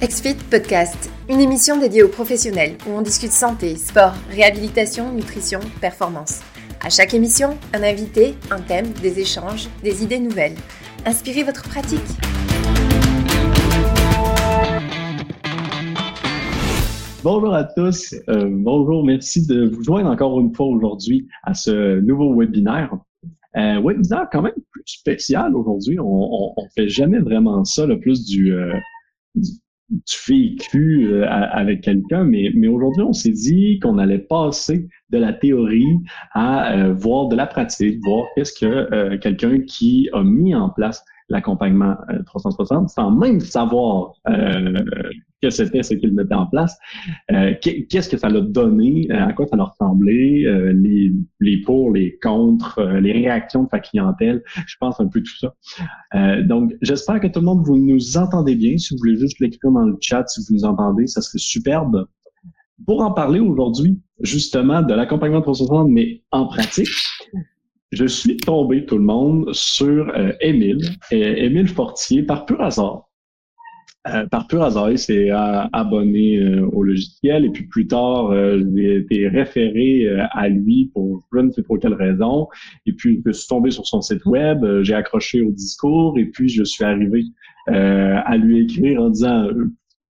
XFIT Podcast, une émission dédiée aux professionnels où on discute santé, sport, réhabilitation, nutrition, performance. À chaque émission, un invité, un thème, des échanges, des idées nouvelles. Inspirez votre pratique. Bonjour à tous. Euh, bonjour, merci de vous joindre encore une fois aujourd'hui à ce nouveau webinaire. Euh, webinaire quand même plus spécial aujourd'hui. On, on, fait jamais vraiment ça, le plus du, euh, du, vécu euh, avec quelqu'un, mais, mais aujourd'hui, on s'est dit qu'on allait passer de la théorie à euh, voir de la pratique, voir qu'est-ce que quelqu'un qui a mis en place l'accompagnement 360 sans même savoir que c'était ce qu'il mettait en place. Euh, qu'est-ce que ça l'a donné? Euh, à quoi ça leur ressemblait? Euh, les, les pour, les contre, les réactions de sa clientèle? Je pense un peu tout ça. donc, j'espère que tout le monde, vous nous entendez bien. Si vous voulez juste l'écrire dans le chat, si vous nous entendez, ça serait superbe. Pour en parler aujourd'hui, justement, de l'accompagnement 360, mais en pratique, je suis tombé, tout le monde, sur Émile, Émile Fortier, par pur hasard. Euh, par pur hasard, il s'est abonné euh, au logiciel et puis plus tard, euh, j'ai été référé à lui pour je ne sais pour quelle raison. Et puis, je suis tombé sur son site web, j'ai accroché au discours et puis je suis arrivé à lui écrire en disant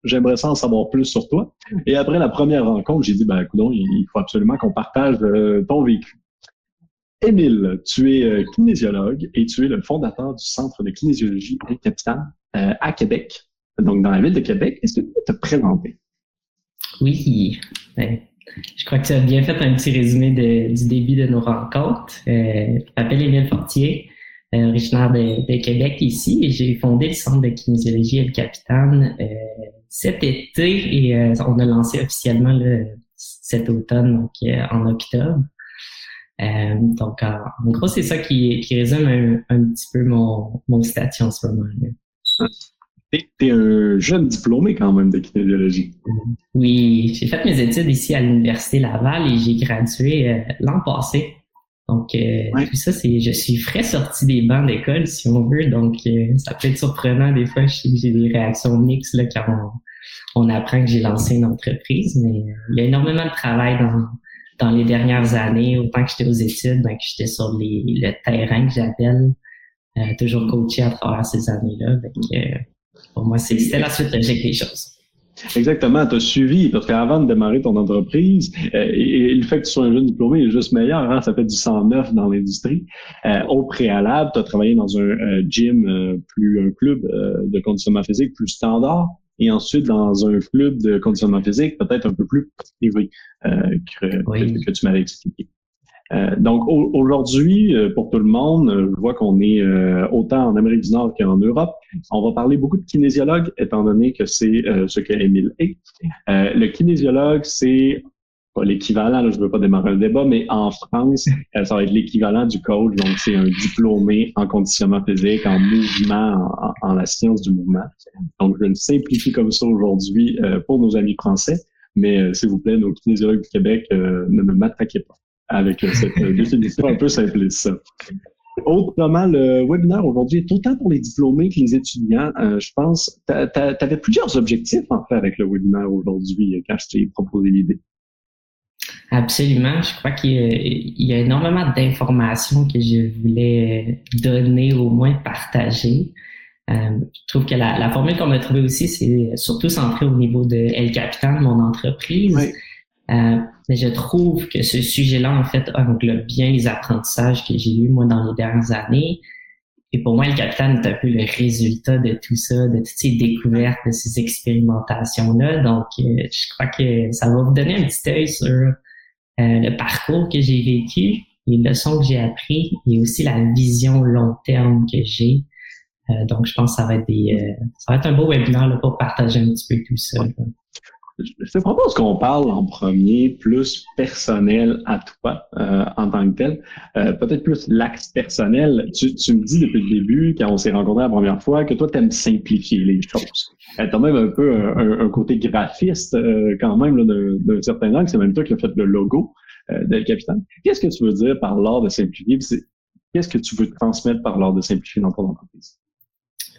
j'aimerais ça en savoir plus sur toi. Et après la première rencontre, j'ai dit, ben, écoute, il faut absolument qu'on partage ton vécu. Émile, tu es kinésiologue et tu es le fondateur du Centre de kinésiologie et Capitale à Québec donc dans la ville de Québec. Est-ce que tu peux te présenter? Oui. Ben, je crois que tu as bien fait un petit résumé du début de nos rencontres. Euh, je m'appelle Émile Fortier, euh, originaire de, Québec ici, et j'ai fondé le Centre de kinésiologie El Capitaine euh, cet été et on a lancé officiellement le, cet automne, donc en octobre. donc, en, gros, c'est ça qui, qui résume un, petit peu mon, mon statut en ce moment. Là. T'es un jeune diplômé quand même de kinésiologie. Oui, j'ai fait mes études ici à l'Université Laval et j'ai gradué euh, l'an passé. Donc, euh, tout ça, c'est, je suis frais sorti des bancs d'école, si on veut. Donc, euh, ça peut être surprenant des fois. J'ai des réactions mixtes là, quand on, apprend que j'ai lancé une entreprise. Mais il y a énormément de travail dans, dans les dernières années. Autant que j'étais aux études, ben, que j'étais sur les, le terrain que j'appelle. toujours coaché à travers ces années-là. Pour moi, c'était la suite logique des choses. Exactement, tu as suivi, parce qu'avant de démarrer ton entreprise, euh, et, le fait que tu sois un jeune diplômé est juste meilleur, hein, ça fait du 109 dans l'industrie. Euh, au préalable, tu as travaillé dans un euh, gym, plus un club de conditionnement physique plus standard, et ensuite dans un club de conditionnement physique peut-être un peu plus privé que, que tu m'avais expliqué. Euh, donc aujourd'hui, euh, pour tout le monde, euh, je vois qu'on est autant en Amérique du Nord qu'en Europe. On va parler beaucoup de kinésiologue, étant donné que c'est ce que Émile est. le kinésiologue, c'est l'équivalent, je ne veux pas démarrer le débat, mais en France, ça va être l'équivalent du coach. Donc, c'est un diplômé en conditionnement physique, en mouvement, en, la science du mouvement. Donc, je le simplifie comme ça aujourd'hui pour nos amis français. Mais s'il vous plaît, nos kinésiologues du Québec, ne me m'attaquez pas avec euh, cette euh, définition un peu simpliste. Autrement, le webinaire aujourd'hui est autant pour les diplômés que les étudiants. Euh, je pense, tu avais plusieurs objectifs en fait avec le webinaire aujourd'hui quand je t'ai proposé l'idée. Absolument. Je crois qu'il y, a énormément d'informations que je voulais donner, au moins partager. je trouve que la, formule qu'on a trouvée aussi, c'est surtout centré au niveau de El Capitan, mon entreprise. Euh, mais je trouve que ce sujet-là, en fait, englobe bien les apprentissages que j'ai eus, moi, dans les dernières années. Et pour moi, le capitaine est un peu le résultat de tout ça, de toutes ces découvertes, de ces expérimentations-là. Donc, euh, je crois que ça va vous donner un petit œil sur euh, le parcours que j'ai vécu, les leçons que j'ai appris et aussi la vision long terme que j'ai. donc, je pense que ça va être des, ça va être un beau webinaire là, pour partager un petit peu tout ça je te propose qu'on parle en premier plus personnel à toi euh, en tant que tel. Euh, peut-être plus l'axe personnel. Tu, tu, me dis depuis le début, quand on s'est rencontrés la première fois, que toi, tu aimes simplifier les choses. Euh, tu as même un peu un, côté graphiste euh, quand même d'un certain angle. C'est même toi qui as fait le logo euh, d'El Capitan. Qu'est-ce que tu veux dire par l'art de simplifier? Qu'est-ce que tu veux transmettre par l'art de simplifier dans ton entreprise?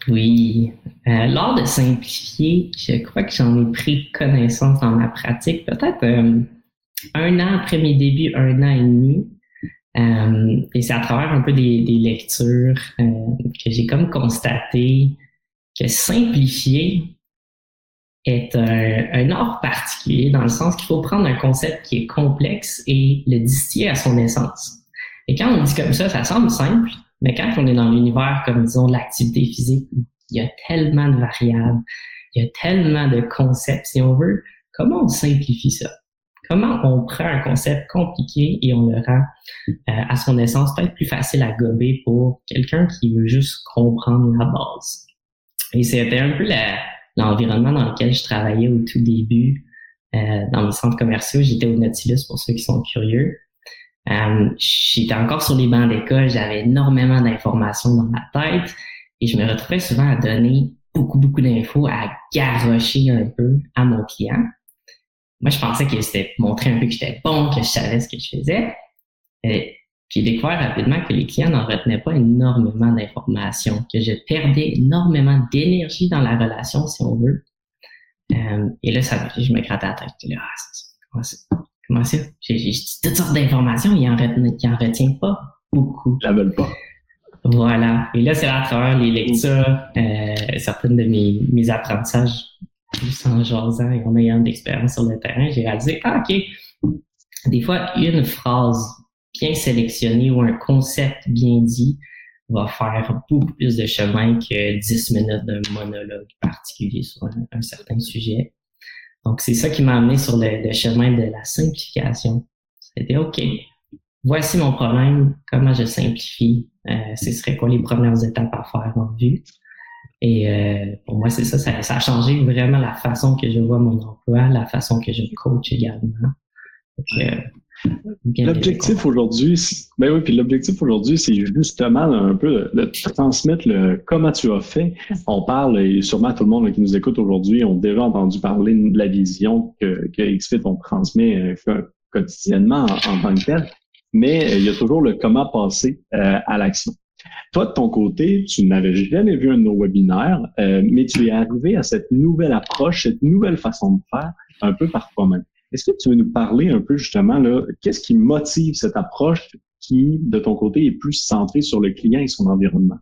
Oui. Euh, de simplifier, je crois que j'en ai pris connaissance dans ma pratique, peut-être euh, un an après mes débuts, un an et demi. Euh, et c'est à travers un peu des, lectures que j'ai comme constaté que simplifier est un, un, art particulier dans le sens qu'il faut prendre un concept qui est complexe et le distiller à son essence. Et quand on dit comme ça, ça semble simple, mais quand on est dans l'univers, comme disons, de l'activité physique, il y a tellement de variables, il y a tellement de concepts, si on veut, comment on simplifie ça? Comment on prend un concept compliqué et on le rend euh, à son essence peut-être plus facile à gober pour quelqu'un qui veut juste comprendre la base? Et c'était un peu l'environnement dans lequel je travaillais au tout début euh, dans mes centres commerciaux. J'étais au Nautilus pour ceux qui sont curieux. Euh, j'étais encore sur les bancs d'école, j'avais énormément d'informations dans ma tête et je me retrouvais souvent à donner beaucoup, beaucoup d'infos, à garrocher un peu à mon client. Moi, je pensais que c'était montrer un peu que j'étais bon, que je savais ce que je faisais. Et j'ai découvert rapidement que les clients n'en retenaient pas énormément d'informations, que je perdais énormément d'énergie dans la relation, si on veut. Euh, et là, ça, je me grattais la tête. Comment ça? J'ai toutes sortes d'informations, il en, retient, en retient pas beaucoup. La veulent pas. Voilà. Et là, c'est à travers les lectures, euh, certaines de mes, mes apprentissages, en jasant et en ayant d'expérience sur le terrain, j'ai réalisé, ah, OK, des fois, une phrase bien sélectionnée ou un concept bien dit va faire beaucoup plus de chemin que 10 minutes d'un monologue particulier sur un certain sujet. Donc, c'est ça qui m'a amené sur le, chemin de la simplification. C'était OK, voici mon problème, comment je simplifie, euh, ce serait quoi les premières étapes à faire en vue? Et euh, pour moi, c'est ça, ça, a changé vraiment la façon que je vois mon emploi, la façon que je coach également. Euh, l'objectif aujourd'hui, ben oui, puis l'objectif aujourd'hui, c'est justement un peu de, transmettre le comment tu as fait. On parle, et sûrement tout le monde qui nous écoute aujourd'hui ont déjà entendu parler de la vision que, que XFIT on transmet euh, quotidiennement en, tant que tel, mais euh, il y a toujours le comment passer euh, à l'action. Toi, de ton côté, tu n'avais jamais vu un de nos webinaires, mais tu es arrivé à cette nouvelle approche, cette nouvelle façon de faire un peu par toi-même. Est-ce que tu veux nous parler un peu justement, là, qu'est-ce qui motive cette approche qui, de ton côté, est plus centrée sur le client et son environnement?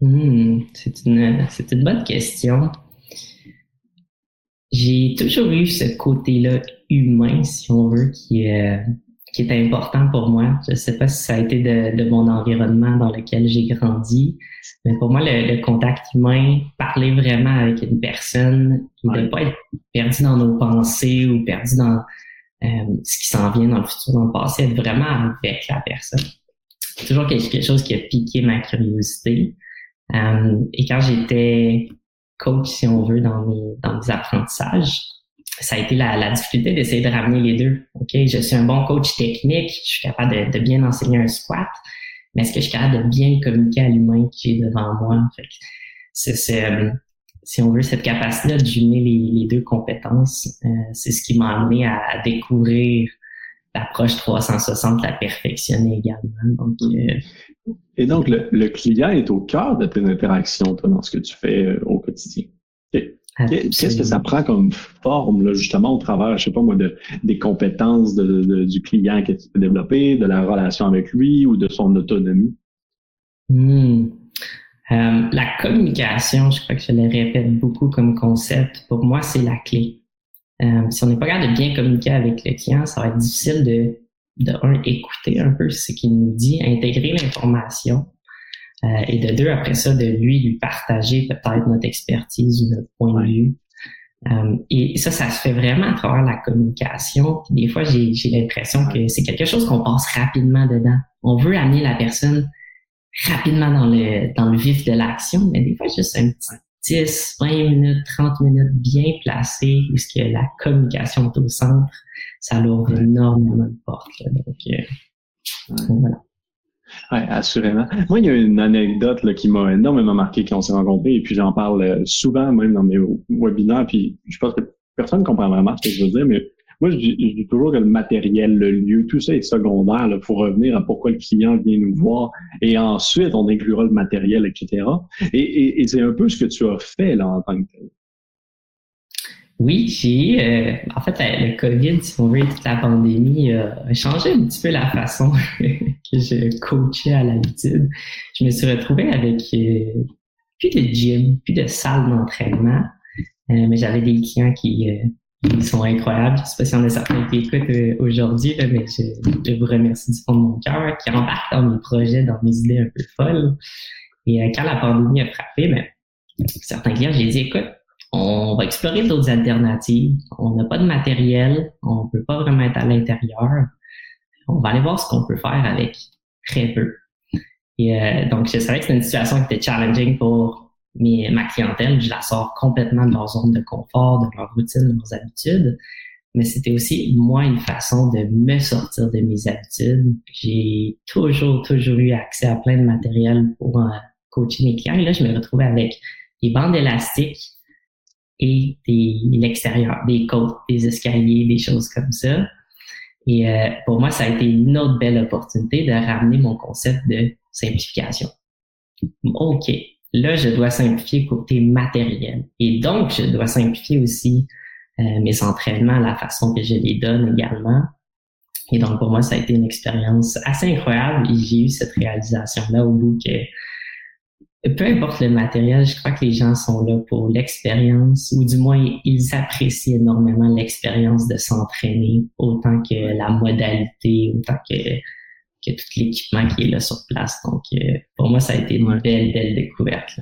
Hmm, c'est une, c'est une bonne question. J'ai toujours eu ce côté-là humain, si on veut, qui est, qui est important pour moi. Je ne sais pas si ça a été de, de mon environnement dans lequel j'ai grandi, mais pour moi, le, contact humain, parler vraiment avec une personne, ne pas être perdu dans nos pensées ou perdu dans euh, ce qui s'en vient dans le futur, dans le passé, être vraiment avec la personne. C'est toujours quelque chose qui a piqué ma curiosité. Euh, et quand j'étais coach, si on veut, dans mes, dans mes apprentissages, ça a été la, la difficulté d'essayer de ramener les deux. Ok, je suis un bon coach technique, je suis capable de, de bien enseigner un squat, mais est-ce que je suis capable de bien communiquer à l'humain qui est devant moi? Fait c'est, euh, si on veut, cette capacité de jumeler les, deux compétences, euh, c'est ce qui m'a amené à, découvrir l'approche 360, la perfectionner également. Donc, euh, Et donc, le, client est au cœur de tes interactions, toi, dans ce que tu fais au quotidien? Qu'est-ce que ça prend comme forme, là, justement, au travers, je sais pas moi, de, des compétences de, du client que tu peux développer, de la relation avec lui ou de son autonomie? Hmm. Euh, la communication, je crois que je le répète beaucoup comme concept, pour moi, c'est la clé. Euh, si on n'est pas capable de bien communiquer avec le client, ça va être difficile de, de un, écouter un peu ce qu'il nous dit, intégrer l'information, euh, et de deux, après ça, de lui, lui partager peut-être notre expertise ou notre point de vue. Euh, et ça, ça se fait vraiment à travers la communication. des fois, j'ai l'impression que c'est quelque chose qu'on passe rapidement dedans. On veut amener la personne rapidement dans le, dans le vif de l'action, mais des fois, juste un petit 10, 20 minutes, 30 minutes bien placées où ce que la communication est au centre, ça l'ouvre énormément de portes. Donc, euh, voilà. Oui, assurément. Moi, il y a une anecdote là, qui m'a énormément marqué quand on s'est rencontrés, et puis j'en parle euh, souvent même dans mes webinaires, puis je pense que personne ne comprend vraiment ce que je veux dire, mais moi, je dis toujours que le matériel, le lieu, tout ça est secondaire. Il faut revenir à pourquoi le client vient nous voir. Et ensuite, on inclura le matériel, etc. Et, et, c'est un peu ce que tu as fait là en tant que tel. Oui, j'ai euh, en fait le COVID, si on veut, toute la pandémie a changé un petit peu la façon que je coachais à l'habitude. Je me suis retrouvé avec euh, plus de gym, plus de salle d'entraînement, euh, mais j'avais des clients qui, euh, sont incroyables. Je sais pas s'il y en a certains qui écoutent euh, aujourd'hui, mais je, je, vous remercie du fond de mon cœur, qui embarquent dans mes projets, dans mes idées un peu folles. Et quand la pandémie a frappé, ben, certains clients, j'ai dit, écoute, on va explorer d'autres alternatives. On n'a pas de matériel, on peut pas vraiment être à l'intérieur. On va aller voir ce qu'on peut faire avec très peu. Euh, donc, je savais que c'était une situation qui était challenging pour ma clientèle. Je la sors complètement de leur zone de confort, de leur routine, de leurs habitudes. Mais c'était aussi, moi, une façon de me sortir de mes habitudes. J'ai toujours, toujours eu accès à plein de matériel pour euh, coacher mes clients. Et là, je me retrouvais avec des bandes élastiques et l'extérieur, des côtes, des escaliers, des choses comme ça. Et euh, pour moi, ça a été une autre belle opportunité de ramener mon concept de simplification. OK, là, je dois simplifier côté matériel. Et donc, je dois simplifier aussi euh, mes entraînements, la façon que je les donne également. Et donc, pour moi, ça a été une expérience assez incroyable et j'ai eu cette réalisation-là au bout que peu importe le matériel, je crois que les gens sont là pour l'expérience, ou du moins ils apprécient énormément l'expérience de s'entraîner, autant que la modalité, autant que, que tout l'équipement qui est là sur place. Donc, euh, pour moi, ça a été une belle, belle découverte.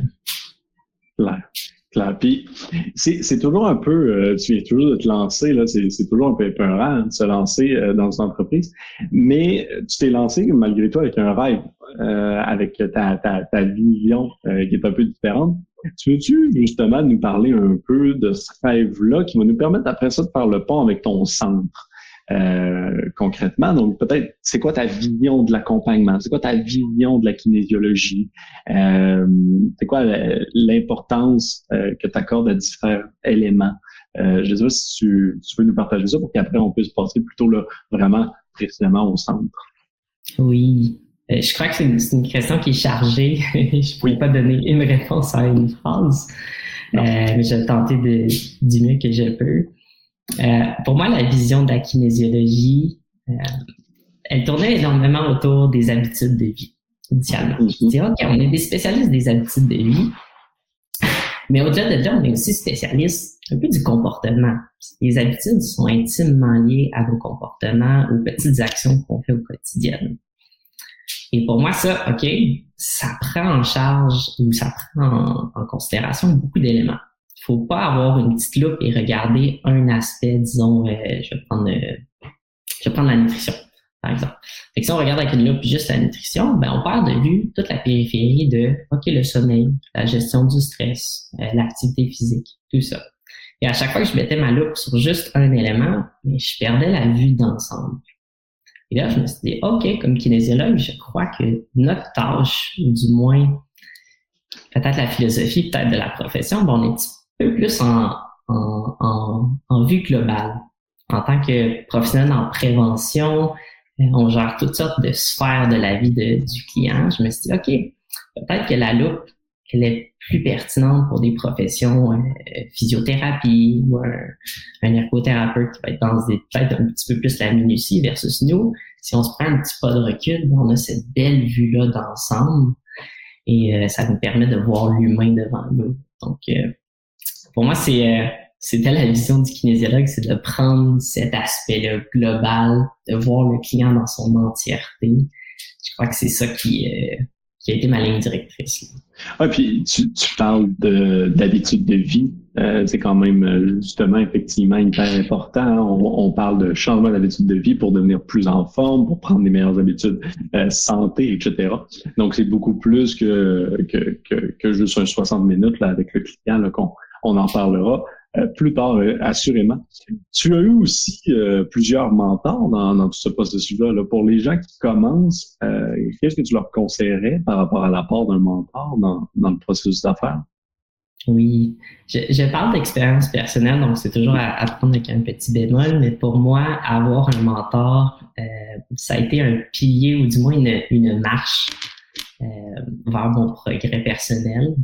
Claire. C'est toujours un peu, euh, tu viens toujours de te lancer, là, c'est toujours un peu épeurant de se lancer euh, dans une entreprise, mais tu t'es lancé malgré tout avec un rêve. Euh, avec ta, ta, ta vision euh, qui est un peu différente. Tu veux-tu justement nous parler un peu de ce rêve-là qui va nous permettre après ça de faire le pont avec ton centre? Euh, concrètement? Donc peut-être, c'est quoi ta vision de l'accompagnement? C'est quoi ta vision de la kinésiologie? c'est quoi l'importance que tu accordes à différents éléments? je ne sais pas si tu, tu, peux nous partager ça pour qu'après on puisse passer plutôt là, vraiment précisément au centre. Oui, euh, je crois que c'est une, question qui est chargée. je ne pourrais pas donner une réponse à une phrase, euh, mais je vais tenter de, du mieux que je peux. Euh, pour moi, la vision de la kinésiologie, elle tournait énormément autour des habitudes de vie, initialement. Je mm-hmm. dis, OK, on est des spécialistes des habitudes de vie, mais au-delà de là, on est aussi spécialistes un peu du comportement. Les habitudes sont intimement liées à nos comportements, aux petites actions qu'on fait au quotidien. Et pour moi, ça, OK, ça prend en charge ou ça prend en, considération beaucoup d'éléments. Faut pas avoir une petite loupe et regarder un aspect, disons, euh, je, vais prendre, euh, je vais prendre la nutrition, par exemple. Fait que si on regarde avec une loupe juste la nutrition, ben, on perd de vue toute la périphérie de, OK, le sommeil, la gestion du stress, euh, l'activité physique, tout ça. Et à chaque fois que je mettais ma loupe sur juste un élément, ben, je perdais la vue d'ensemble. Et là, je me suis dit, OK, comme kinésiologue, je crois que notre tâche, ou du moins peut-être la philosophie, peut-être de la profession, bon, on est un peu plus en, en, en, en vue globale. En tant que professionnel en prévention, euh, on gère toutes sortes de sphères de la vie de, du client. Je me suis dit, OK, peut-être que la loupe, elle est plus pertinente pour des professions euh, physiothérapie ou un, un, ergothérapeute qui va être dans peut-être un petit peu plus la minutie versus nous. Si on se prend un petit pas de recul, on a cette belle vue-là d'ensemble et euh, ça nous permet de voir l'humain devant nous. Donc, euh, pour moi, c'est euh, c'était la vision du kinésiologue, c'est de prendre cet aspect-là global, de voir le client dans son entièreté. Je crois que c'est ça qui, qui a été ma ligne directrice. Ah, puis tu, tu parles d'habitude de, vie. Euh, c'est quand même euh, justement effectivement hyper important. On, on parle de changement d'habitude de vie pour devenir plus en forme, pour prendre des meilleures habitudes euh, santé, etc. Donc c'est beaucoup plus que, que, que, que, juste un 60 minutes là, avec le client qu'on on en parlera. Euh, plus tard, euh, assurément. Tu as eu aussi euh, plusieurs mentors dans, tout ce processus-là. Là. Pour les gens qui commencent, qu'est-ce que tu leur conseillerais par rapport à l'apport d'un mentor dans, dans le processus d'affaires? Oui, je, parle d'expérience personnelle, donc c'est toujours à, prendre avec un petit bémol, mais pour moi, avoir un mentor, ça a été un pilier ou du moins une, une marche vers mon progrès personnel.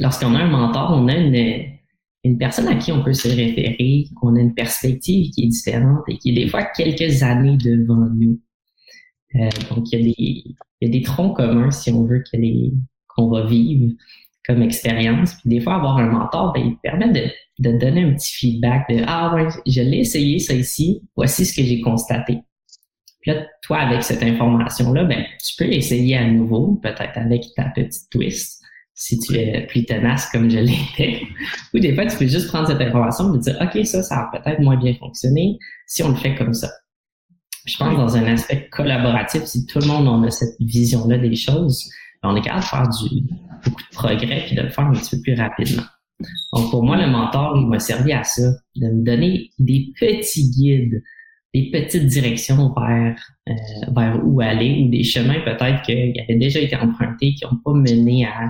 Lorsqu'on a un mentor, on a une, une personne à qui on peut se référer, on a une perspective qui est différente et qui est des fois quelques années devant nous. Euh, donc, il y, a des, il y a des troncs communs, si on veut, qu'on va vivre comme expérience. Puis des fois, avoir un mentor, ben, il permet de, de donner un petit feedback de Ah ouais, je l'ai essayé ça ici, voici ce que j'ai constaté. Puis là, toi, avec cette information-là, ben, tu peux l'essayer à nouveau, peut-être avec ta petite twist, si tu es plus tenace comme je l'étais. Ou des fois, tu peux juste prendre cette information et dire OK, ça, ça a peut-être moins bien fonctionné si on le fait comme ça. Je pense dans un aspect collaboratif, si tout le monde en a cette vision-là des choses, on est capable de faire du, beaucoup de progrès puis de le faire un petit peu plus rapidement. Donc, pour moi, le mentor, il m'a servi à ça, de me donner des petits guides, petites directions vers, euh, vers où aller ou des chemins peut-être qui avaient déjà été empruntés, qui n'ont pas mené à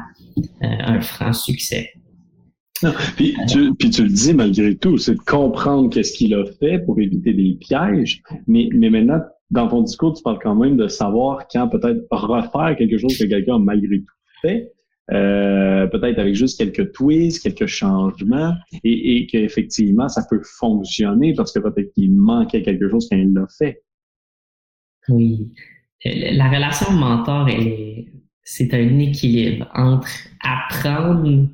euh, un franc succès. puis, tu, puis tu le dis malgré tout, c'est de comprendre qu'est-ce qu'il a fait pour éviter des pièges, mais, mais maintenant, dans ton discours, tu parles quand même de savoir quand peut-être refaire quelque chose que quelqu'un a malgré tout fait, euh, peut-être avec juste quelques twists, quelques changements, et, et qu'effectivement, ça peut fonctionner parce que peut-être qu'il manquait quelque chose quand il l'a fait. Oui. La relation mentor, c'est un équilibre entre apprendre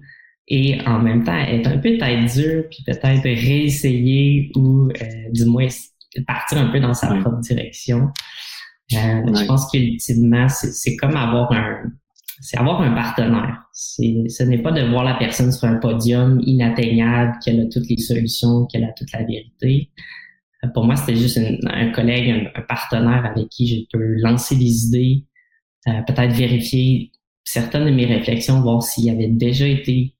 et en même temps être un peu tête dure, puis peut-être réessayer ou euh, du moins partir un peu dans sa propre direction. Euh, je pense qu'ultimement, c'est comme avoir un c'est avoir un partenaire. Ce n'est pas de voir la personne sur un podium inatteignable, qu'elle a toutes les solutions, qu'elle a toute la vérité. Euh, pour moi, c'était juste un collègue, un, partenaire avec qui je peux lancer des idées, euh, peut-être vérifier certaines de mes réflexions, voir s'il avait déjà été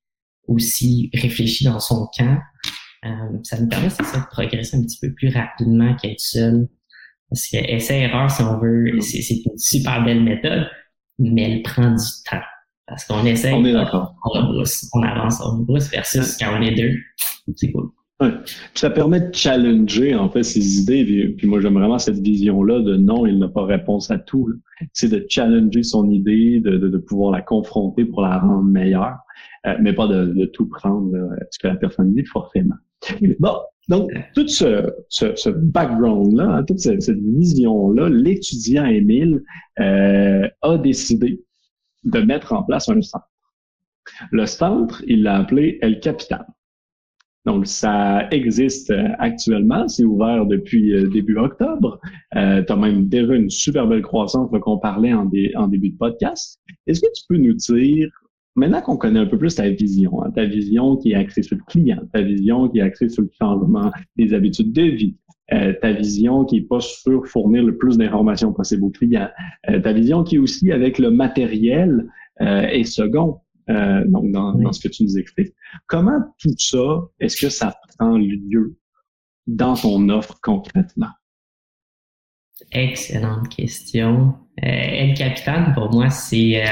aussi réfléchi dans son camp. Euh, ça me permet ça, de progresser un petit peu plus rapidement qu'être seul. Parce que essai-erreur, si on veut, c'est une super belle méthode, mais elle prend du temps. Parce qu'on essaie, on, est d'accord. on rebrousse, on avance, on rebrousse versus quand on est deux, c'est cool. Ouais. Ça permet de challenger en fait ses idées. Puis, moi j'aime vraiment cette vision-là de non, il n'a pas réponse à tout. C'est de challenger son idée, de, de, de, pouvoir la confronter pour la rendre meilleure, euh, mais pas de, de tout prendre ce que la personne dit forcément. Bon, donc, tout ce, background-là, hein, toute cette, vision-là, l'étudiant Émile euh, a décidé de mettre en place un centre. Le centre, il l'a appelé El Capital. Donc, ça existe actuellement. C'est ouvert depuis euh, début octobre. Euh, tu as même déjà une super belle croissance qu'on parlait en début de podcast. Est-ce que tu peux nous dire Maintenant qu'on connaît un peu plus ta vision, hein, ta vision qui est axée sur le client, ta vision qui est axée sur le changement des habitudes de vie, euh, ta vision qui est pas sur fournir le plus d'informations possible aux clients, euh, ta vision qui est aussi avec le matériel euh, et second, euh, donc dans, dans, ce que tu nous expliques. Comment tout ça, est-ce que ça prend lieu dans ton offre concrètement? Excellente question. Euh, El Capitan, pour moi, c'est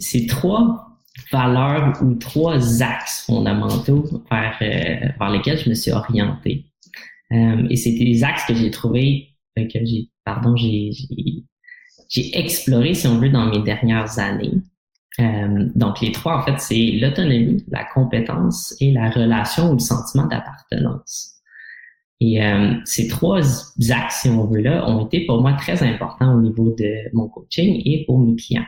c'est trois valeurs ou trois axes fondamentaux vers, euh, vers lesquels je me suis orienté. Euh, et c'est des axes que j'ai trouvé, euh, que j'ai, pardon, j'ai, j'ai exploré, si on veut, dans mes dernières années. Euh, donc, les trois, en fait, c'est l'autonomie, la compétence et la relation ou le sentiment d'appartenance. Et euh, ces trois axes, si on veut, là, ont été pour moi très importants au niveau de mon coaching et pour mes clients.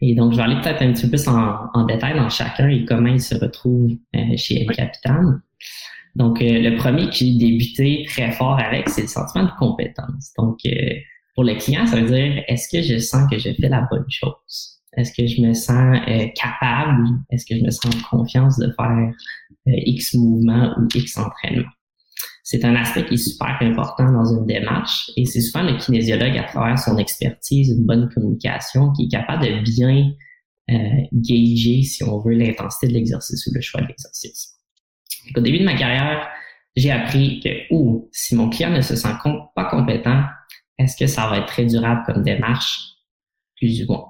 Et donc, je vais aller peut-être un petit peu plus en, détail dans chacun et comment il se retrouve euh, chez El Capitan. Donc, euh, le premier qui j'ai débuté très fort avec, c'est le sentiment de compétence. Donc, euh, pour le client, ça veut dire, est-ce que je sens que je fais la bonne chose? Est-ce que je me sens capable? Est-ce que je me sens en confiance de faire X mouvement ou X entraînement? C'est un aspect qui est super important dans une démarche et c'est souvent le kinésiologue à travers son expertise, une bonne communication, qui est capable de bien euh, gager, si on veut, l'intensité de l'exercice ou le choix de l'exercice. Au début de ma carrière, j'ai appris que, ou si mon client ne se sent pas compétent, est-ce que ça va être très durable comme démarche? Plus ou moins.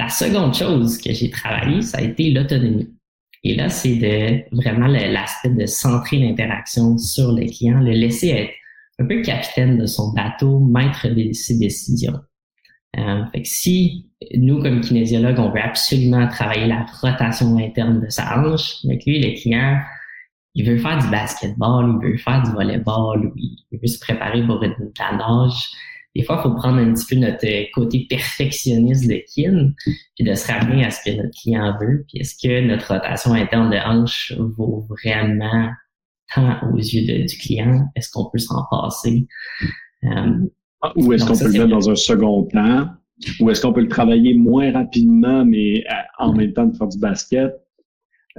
La seconde chose que j'ai travaillé, ça a été l'autonomie. Et là, c'est de vraiment l'aspect de centrer l'interaction sur le client, le laisser être un peu capitaine de son bateau, maître de ses décisions. Euh, fait que si nous, comme kinésiologues, on veut absolument travailler la rotation interne de sa hanche, avec lui, le client, il veut faire du basketball, il veut faire du volleyball, il veut se préparer pour une nage. Des fois, il faut prendre un petit peu notre côté perfectionniste de kin, puis de se ramener à ce que notre client veut, puis est-ce que notre rotation interne de hanche vaut vraiment tant aux yeux du client? Est-ce qu'on peut s'en passer? Euh, ah, ou est-ce qu'on peut le mettre dans un second plan? Ou est-ce qu'on peut le travailler moins rapidement, mais euh, en même temps de faire du basket?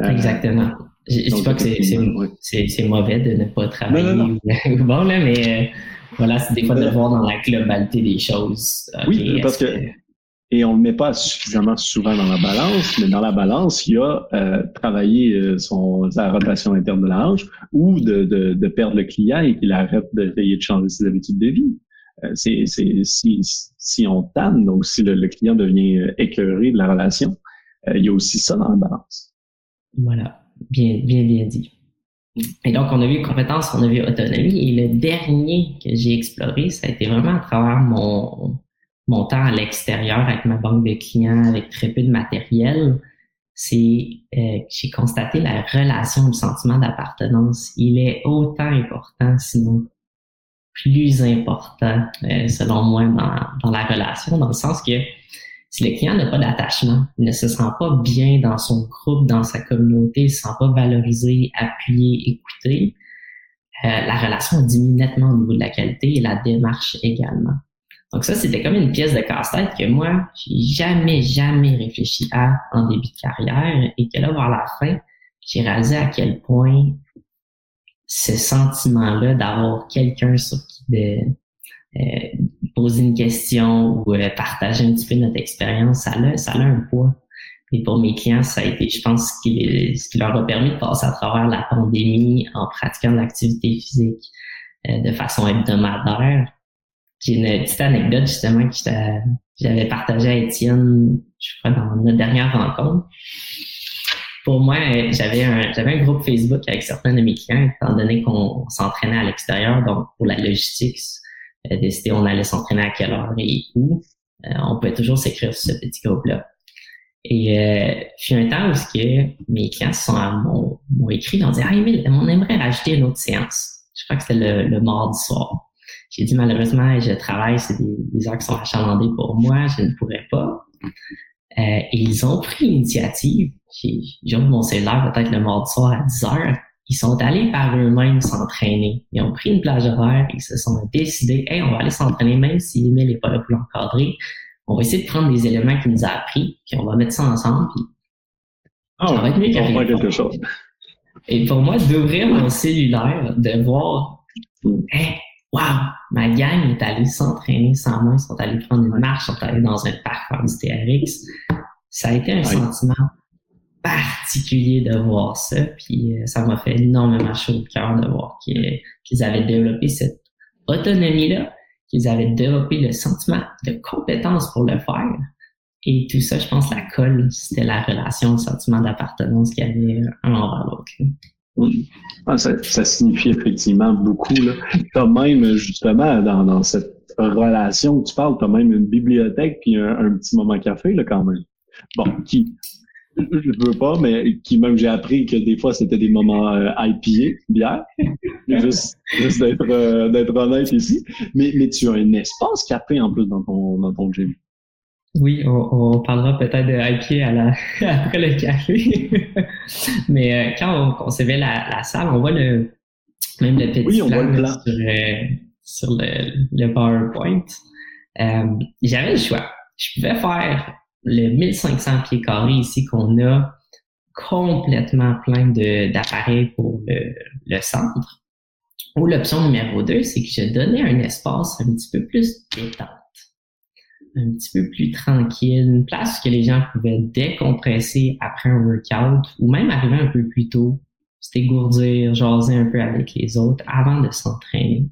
Euh, Exactement. Je ne dis pas que c'est mauvais de ne pas travailler. bon, là, mais voilà, c'est des fois de voir dans la globalité des choses. oui, parce que, et on ne le met pas suffisamment souvent dans la balance, mais dans la balance, il y a euh, travailler euh, son, sa rotation interne de la hanche ou de, de, de perdre le client et qu'il arrête d'essayer de changer ses habitudes de vie. Euh, c'est, si, si on tanne, donc si le, client devient euh, écœuré de la relation, il y a aussi ça dans la balance. Voilà, bien, bien, bien dit. Et donc, on a vu compétences, on a vu autonomie. Et le dernier que j'ai exploré, ça a été vraiment à travers mon, mon temps à l'extérieur avec ma banque de clients, avec très peu de matériel. C'est euh, j'ai constaté la relation, le sentiment d'appartenance. Il est autant important, sinon plus important, euh, selon moi, dans, dans la relation, dans le sens que si le client n'a pas d'attachement, il ne se sent pas bien dans son groupe, dans sa communauté, il ne se sent pas valorisé, appuyé, écouté, euh, la relation diminue nettement au niveau de la qualité et la démarche également. Donc ça, c'était comme une pièce de casse-tête que moi, j'ai jamais, jamais réfléchi à en début de carrière et que là, vers la fin, j'ai réalisé à quel point ce sentiment-là d'avoir quelqu'un sur qui de, euh, poser une question ou euh, partager un petit peu notre expérience, ça a, ça a un poids. Et pour mes clients, ça a été, je pense, ce qui, ce qui leur a permis de passer à travers la pandémie en pratiquant l'activité physique euh, de façon hebdomadaire. J'ai une petite anecdote justement que j'avais partagée à Étienne, je crois, dans notre dernière rencontre. Pour moi, j'avais un, j'avais un groupe Facebook avec certains de mes clients, étant donné qu'on s'entraînait à l'extérieur, donc pour la logistique, décider on allait s'entraîner à quelle heure et où, euh, on pouvait toujours s'écrire sur ce petit groupe-là. Et euh, puis un temps où que mes clients sont, m'ont, écrit, ils ont dit Ah Emile, on aimerait rajouter une autre séance. Je crois que c'était le, mardi soir. J'ai dit malheureusement, je travaille, c'est des, heures qui sont achalandées pour moi, je ne pourrais pas. Euh, et ils ont pris l'initiative. J'ai, j'ai mon cellulaire peut-être le mardi soir à 10 heures ils sont allés par eux-mêmes s'entraîner. Ils ont pris une plage horaire, ils se sont décidés, hey, on va aller s'entraîner même si Emile n'est pas là pour l'encadrer. On va essayer de prendre des éléments qu'il nous a appris, puis on va mettre ça ensemble, puis oh, ça va être mieux quelque chose. Et pour moi, d'ouvrir mon cellulaire, de voir, hey, wow, ma gang est allée s'entraîner sans moi, ils sont allés prendre une marche, ils sont allés dans un parc faire du TRX. Ça a été un sentiment particulier de voir ça. Puis euh, ça m'a fait énormément chaud au cœur de voir qu'ils avaient développé cette autonomie-là, qu'ils avaient développé le sentiment de compétence pour le faire. Et tout ça, je pense, la colle, c'était la relation, le sentiment d'appartenance qu'il y avait un envers l'autre. Ah, ça, signifie effectivement beaucoup. Tu as même, justement, dans, cette relation que tu parles, tu même une bibliothèque puis un, un, petit moment café, là, quand même. Bon, qui, je veux pas, mais qui même j'ai appris que des fois c'était des moments euh, IPA, bière, juste, juste d'être euh, d'être honnête ici. Mais, mais tu as un espace café en plus dans ton dans ton gym. Oui, on, on parlera peut-être de IPA à la, après le café. mais euh, quand on, on la, la, salle, on voit le même le petit oui, on voit le plan. sur, euh, sur le, le PowerPoint. J'avais le choix. Je pouvais faire le 1500 pieds carrés ici qu'on a complètement plein d'appareils pour le, le, centre. Ou l'option numéro 2, c'est que je donnais un espace un petit peu plus détente, un petit peu plus tranquille, une place que les gens pouvaient décompresser après un workout ou même arriver un peu plus tôt, s'égourdir, jaser un peu avec les autres avant de s'entraîner.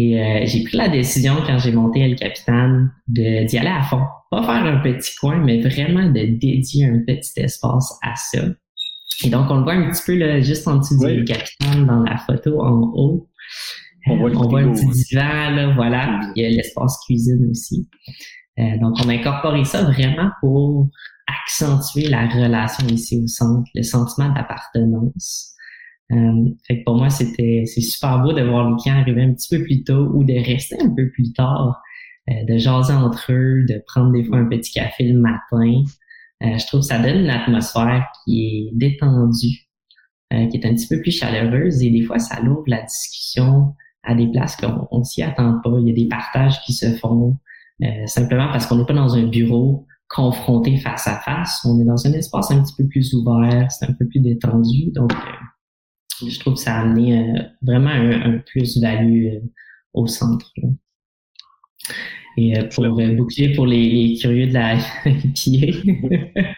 Et euh, j'ai pris la décision quand j'ai monté El Capitan d'y aller à fond. Pas faire un petit coin, mais vraiment de dédier un petit espace à ça. Et donc, on le voit un petit peu là, juste en dessous du Capitan dans la photo en haut. On voit, un petit divan, là, voilà. il y a l'espace cuisine aussi. Euh, donc, on a incorporé ça vraiment pour accentuer la relation ici au centre, le sentiment d'appartenance. Euh, fait que pour moi, c'était c'est super beau de voir les clients arriver un petit peu plus tôt ou de rester un peu plus tard, euh, de jaser entre eux, de prendre des fois un petit café le matin. Euh, je trouve que ça donne une atmosphère qui est détendue, qui est un petit peu plus chaleureuse et des fois, ça l'ouvre la discussion à des places qu'on s'y attend pas. Il y a des partages qui se font simplement parce qu'on n'est pas dans un bureau confronté face à face. On est dans un espace un petit peu plus ouvert, c'est un peu plus détendu. Donc, je trouve que ça a amené euh, vraiment un, plus-value euh, au centre. Et euh, pour boucler pour les, curieux de la PA,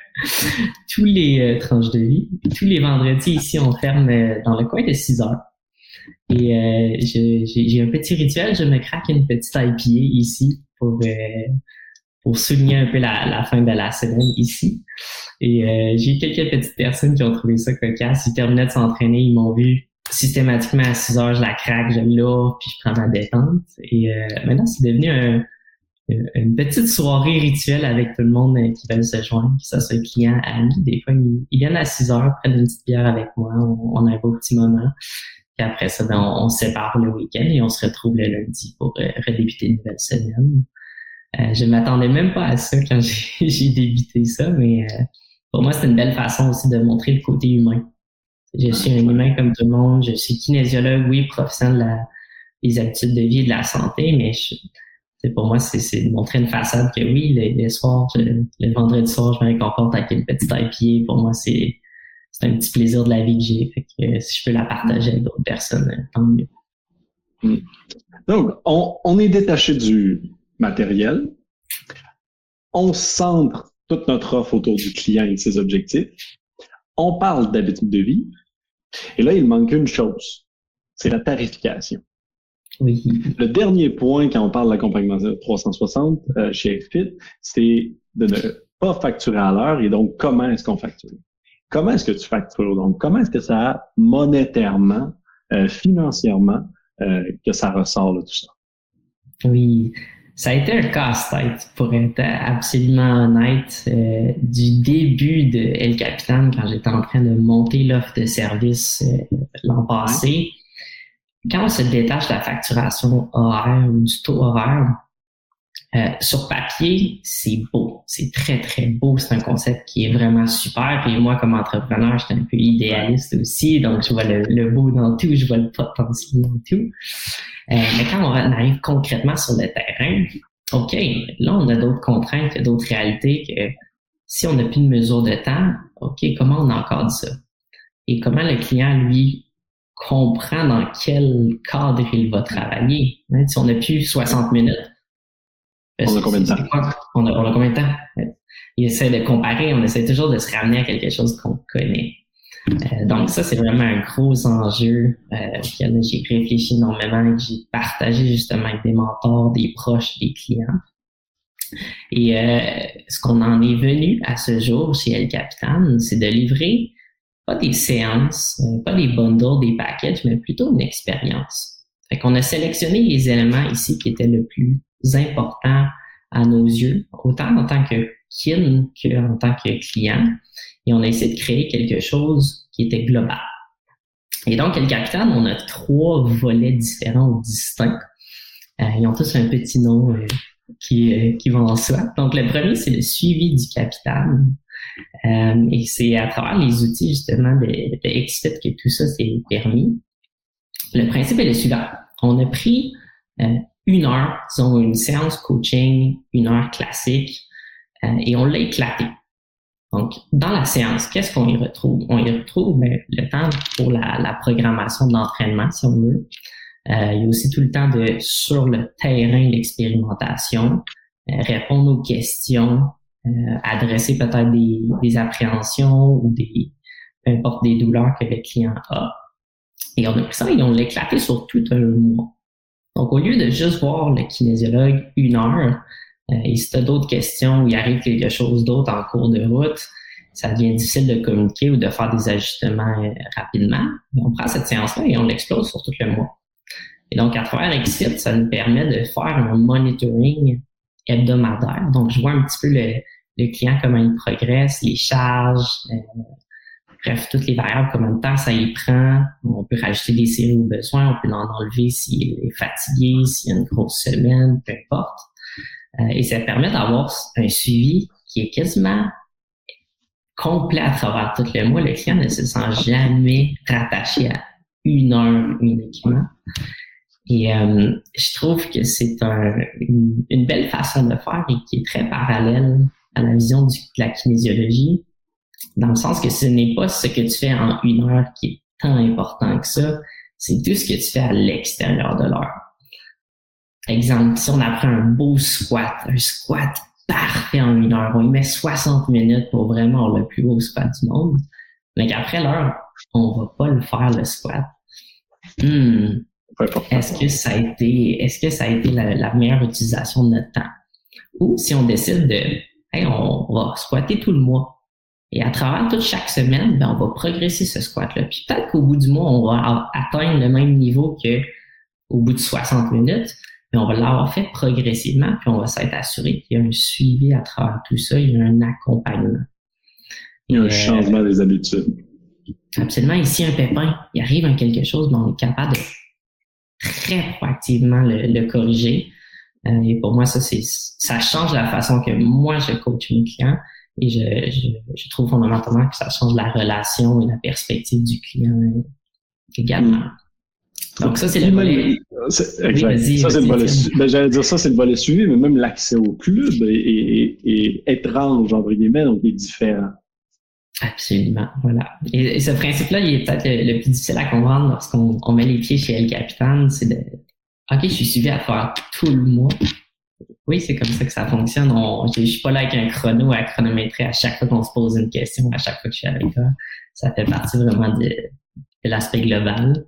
tous les tranches de vie, tous les vendredis ici, on ferme dans le coin de 6 heures. Et j'ai un petit rituel, je me craque une petite IPA ici pour pour souligner un peu la, la, fin de la semaine ici. Et euh, j'ai quelques petites personnes qui ont trouvé ça cocasse. Ils terminaient de s'entraîner, ils m'ont vu systématiquement à 6 heures, je la craque, je l'ouvre, puis je prends ma détente. Et euh, maintenant, c'est devenu un, une petite soirée rituelle avec tout le monde euh, qui veut se joindre, que ça soit client, ami. Des fois, ils, viennent à 6 heures, prennent une petite bière avec moi, on, a un beau petit moment. Puis après ça, ben, on, sépare le week-end et on se retrouve le lundi pour euh, redébuter une nouvelle semaine. Euh, je m'attendais même pas à ça quand j'ai débuté ça, mais euh, pour moi, c'est une belle façon aussi de montrer le côté humain. Je suis un humain comme tout le monde. Je suis kinésiologue, oui, professionnel de la, des habitudes de vie et de la santé, mais je, pour moi, c'est de montrer une façade que oui, les, soirs, le vendredi soir, je me réconforte avec une petite pied. Pour moi, c'est un petit plaisir de la vie que j'ai. Fait que si je peux la partager avec d'autres personnes, tant mieux. Hmm. Donc, on, on est détaché du, matériel. On centre toute notre offre autour du client et de ses objectifs. On parle d'habitude de vie. Et là, il manque une chose. C'est la tarification. Oui. Le dernier point quand on parle d'accompagnement 360 euh, chez FIT, c'est de ne pas facturer à l'heure et donc comment est-ce qu'on facture? Comment est-ce que tu factures? Donc, comment est-ce que ça a monétairement, euh, financièrement, euh, que ça ressort de tout ça? Oui ça a été un casse-tête, pour être absolument honnête. Euh, du début de El Capitan, quand j'étais en train de monter l'offre de service euh, l'an passé, quand on se détache de la facturation horaire ou du taux horaire, euh, sur papier, c'est beau. C'est très, très beau. C'est un concept qui est vraiment super. Et moi, comme entrepreneur, je suis un peu idéaliste aussi. Donc, je vois le, beau dans tout, je vois le potentiel dans tout. Euh, mais quand on arrive concrètement sur le terrain, OK, là, on a d'autres contraintes, d'autres réalités que si on n'a plus de mesure de temps, OK, comment on encadre ça? Et comment le client, lui, comprend dans quel cadre il va travailler? Hein, si on n'a plus 60 minutes. On a combien de temps? On a, on a combien de temps? Il essaie de comparer, on essaie toujours de se ramener à quelque chose qu'on connaît. Euh, donc ça, c'est vraiment un gros enjeu euh, auquel j'ai réfléchi énormément et que j'ai partagé justement avec des mentors, des proches, des clients. Et euh, ce qu'on en est venu à ce jour chez El Capitan, c'est de livrer pas des séances, euh, pas des bundles, des packages, mais plutôt une expérience. Fait qu'on a sélectionné les éléments ici qui étaient le plus important à nos yeux, autant en tant que kin qu'en tant que client et on a essayé de créer quelque chose qui était global. Et donc, le Capital, on a trois volets différents ou distincts. Euh, ils ont tous un petit nom euh, qui, euh, qui va en soi. Donc, le premier, c'est le suivi du capital. et c'est à travers les outils, justement, de, de que tout ça s'est permis. Le principe est le suivant. On a pris une heure, disons une séance coaching, une heure classique, et on l'a éclaté. Donc, dans la séance, qu'est-ce qu'on y retrouve? On y retrouve ben, le temps pour la, programmation de l'entraînement, si on veut. Euh, il y a aussi tout le temps de sur le terrain l'expérimentation, euh, répondre aux questions, euh, adresser peut-être des, des, appréhensions ou des peu importe des douleurs que le client a. Et on a pris ça et on l'a éclaté sur tout un mois. Donc, au lieu de juste voir le kinésiologue une heure, euh, et si tu as d'autres questions ou il arrive quelque chose d'autre en cours de route, ça devient difficile de communiquer ou de faire des ajustements euh, rapidement. On prend cette séance-là et on l'explose sur tout le mois. Et donc, à travers Exit, ça nous permet de faire un monitoring hebdomadaire. Donc, je vois un petit peu le, le client, comment il progresse, les charges, euh, bref, toutes les variables, temps ça y prend. On peut rajouter des séries au besoin, on peut l'en enlever s'il est fatigué, s'il y a une grosse semaine, peu importe. Euh, et ça permet d'avoir un suivi qui est quasiment complet à travers tout le mois. Le client ne se sent jamais rattaché à une heure uniquement. Et euh, je trouve que c'est un, une, belle façon de faire et qui est très parallèle à la vision du, de la kinésiologie, dans le sens que ce n'est pas ce que tu fais en une heure qui est tant important que ça, c'est tout ce que tu fais à l'extérieur de l'heure. Exemple, si on apprend un beau squat, un squat parfait en une heure, on y met 60 minutes pour vraiment avoir le plus beau squat du monde, mais qu'après l'heure, on va pas le faire le squat. Hmm. Est-ce que ça a été, est-ce que ça a été la, meilleure utilisation de notre temps? Ou si on décide de, hey, on va squatter tout le mois. Et à travers toute chaque semaine, ben, on va progresser ce squat-là. Puis peut-être qu'au bout du mois, on va atteindre le même niveau que au bout de 60 minutes, mais on va l'avoir fait progressivement, puis on va s'être assuré qu'il y a un suivi à travers tout ça, il y a un accompagnement. Il y a un euh, changement des habitudes. Absolument. Ici, un pépin, il arrive à quelque chose, mais on est capable de très proactivement le, corriger. Euh, et pour moi, ça, c'est ça change la façon que moi je coach mes clients. Et je, je, je, trouve fondamentalement que ça change la relation et la perspective du client également. Mm. Donc ça, c'est le volet. Exact. ça, c'est le volet. Ben, J'allais dire ça, c'est le volet suivi, mais même l'accès au club est, est, étrange, entre guillemets, donc il est différent. Absolument, voilà. Et, ce principe-là, il est peut-être le, plus difficile à comprendre lorsqu'on on met les pieds chez El Capitan, c'est de OK, je suis suivi à faire tout le mois. Oui, c'est comme ça que ça fonctionne. je, ne suis pas là avec un chrono à chronométrer à chaque fois qu'on se pose une question, à chaque fois que je suis avec toi. Ça fait partie vraiment de, l'aspect global.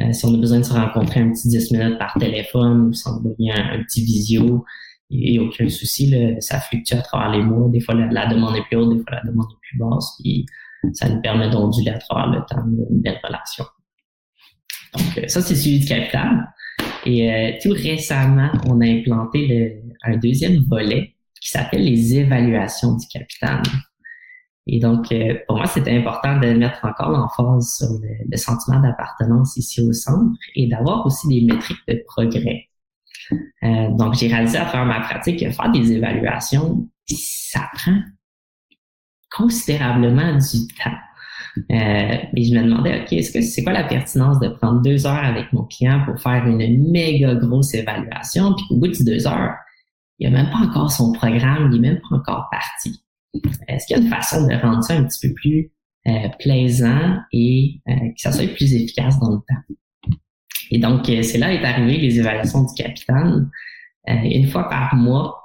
Euh, si on a besoin de se rencontrer un petit 10 minutes par téléphone ou s'envoyer un, petit visio, il n'y a aucun souci. Ça fluctue à travers les mois. Des fois, la, demande est plus haute, des fois, la demande est plus basse. Puis ça nous permet d'onduler à travers le temps une belle relation. Donc, euh, ça, c'est suivi du capital. Et euh, tout récemment, on a implanté le, un deuxième volet qui s'appelle les évaluations du capital. Et donc, euh, pour moi, c'était important de mettre encore l'emphase sur le, sentiment d'appartenance ici au centre et d'avoir aussi des métriques de progrès. Euh, donc, j'ai réalisé à travers ma pratique que faire des évaluations, ça prend considérablement du temps. Euh, je me demandais, OK, est-ce que c'est quoi la pertinence de prendre deux heures avec mon client pour faire une méga grosse évaluation, puis qu'au bout de deux heures, il n'a même pas encore son programme, il n'est même pas encore parti? Est-ce qu'il y a une façon de rendre ça un petit peu plus euh, plaisant et euh, que ça soit plus efficace dans le temps? Et donc, euh, c'est là est arrivé les évaluations du capitaine. une fois par mois,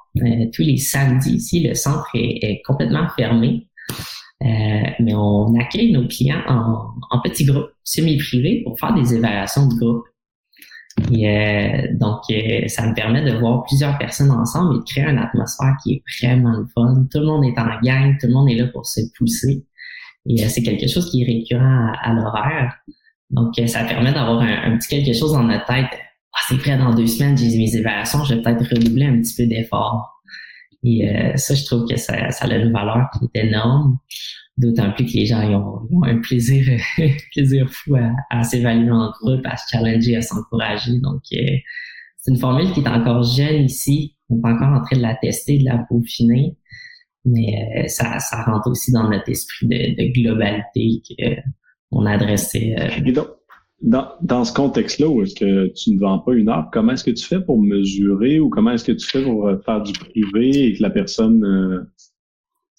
tous les samedis ici, le centre est, complètement fermé. Mais on accueille nos clients en, en petits groupes semi-privés pour faire des évaluations de groupe. Et euh, donc, euh, ça me permet de voir plusieurs personnes ensemble et de créer une atmosphère qui est vraiment le fun. Tout le monde est en gang, tout le monde est là pour se pousser. Et euh, c'est quelque chose qui est récurrent à, l'horaire. Donc, ça permet d'avoir un, petit quelque chose dans notre tête. Ah, c'est prêt dans deux semaines, j'ai mes évaluations, je vais peut-être redoubler un petit peu d'effort. Et ça, je trouve que ça, ça a une valeur qui est énorme. D'autant plus que les gens ont, un plaisir, plaisir fou à, s'évaluer en groupe, à se challenger, à s'encourager. Donc, euh, c'est une formule qui est encore jeune ici. On est encore en train de la tester, de la peaufiner. Mais euh, ça, ça rentre aussi dans notre esprit de, globalité qu'on a adressé. Euh, dans, dans ce contexte-là où est-ce que tu ne vends pas une heure, comment est-ce que tu fais pour mesurer ou comment est-ce que tu fais pour faire du privé et que la personne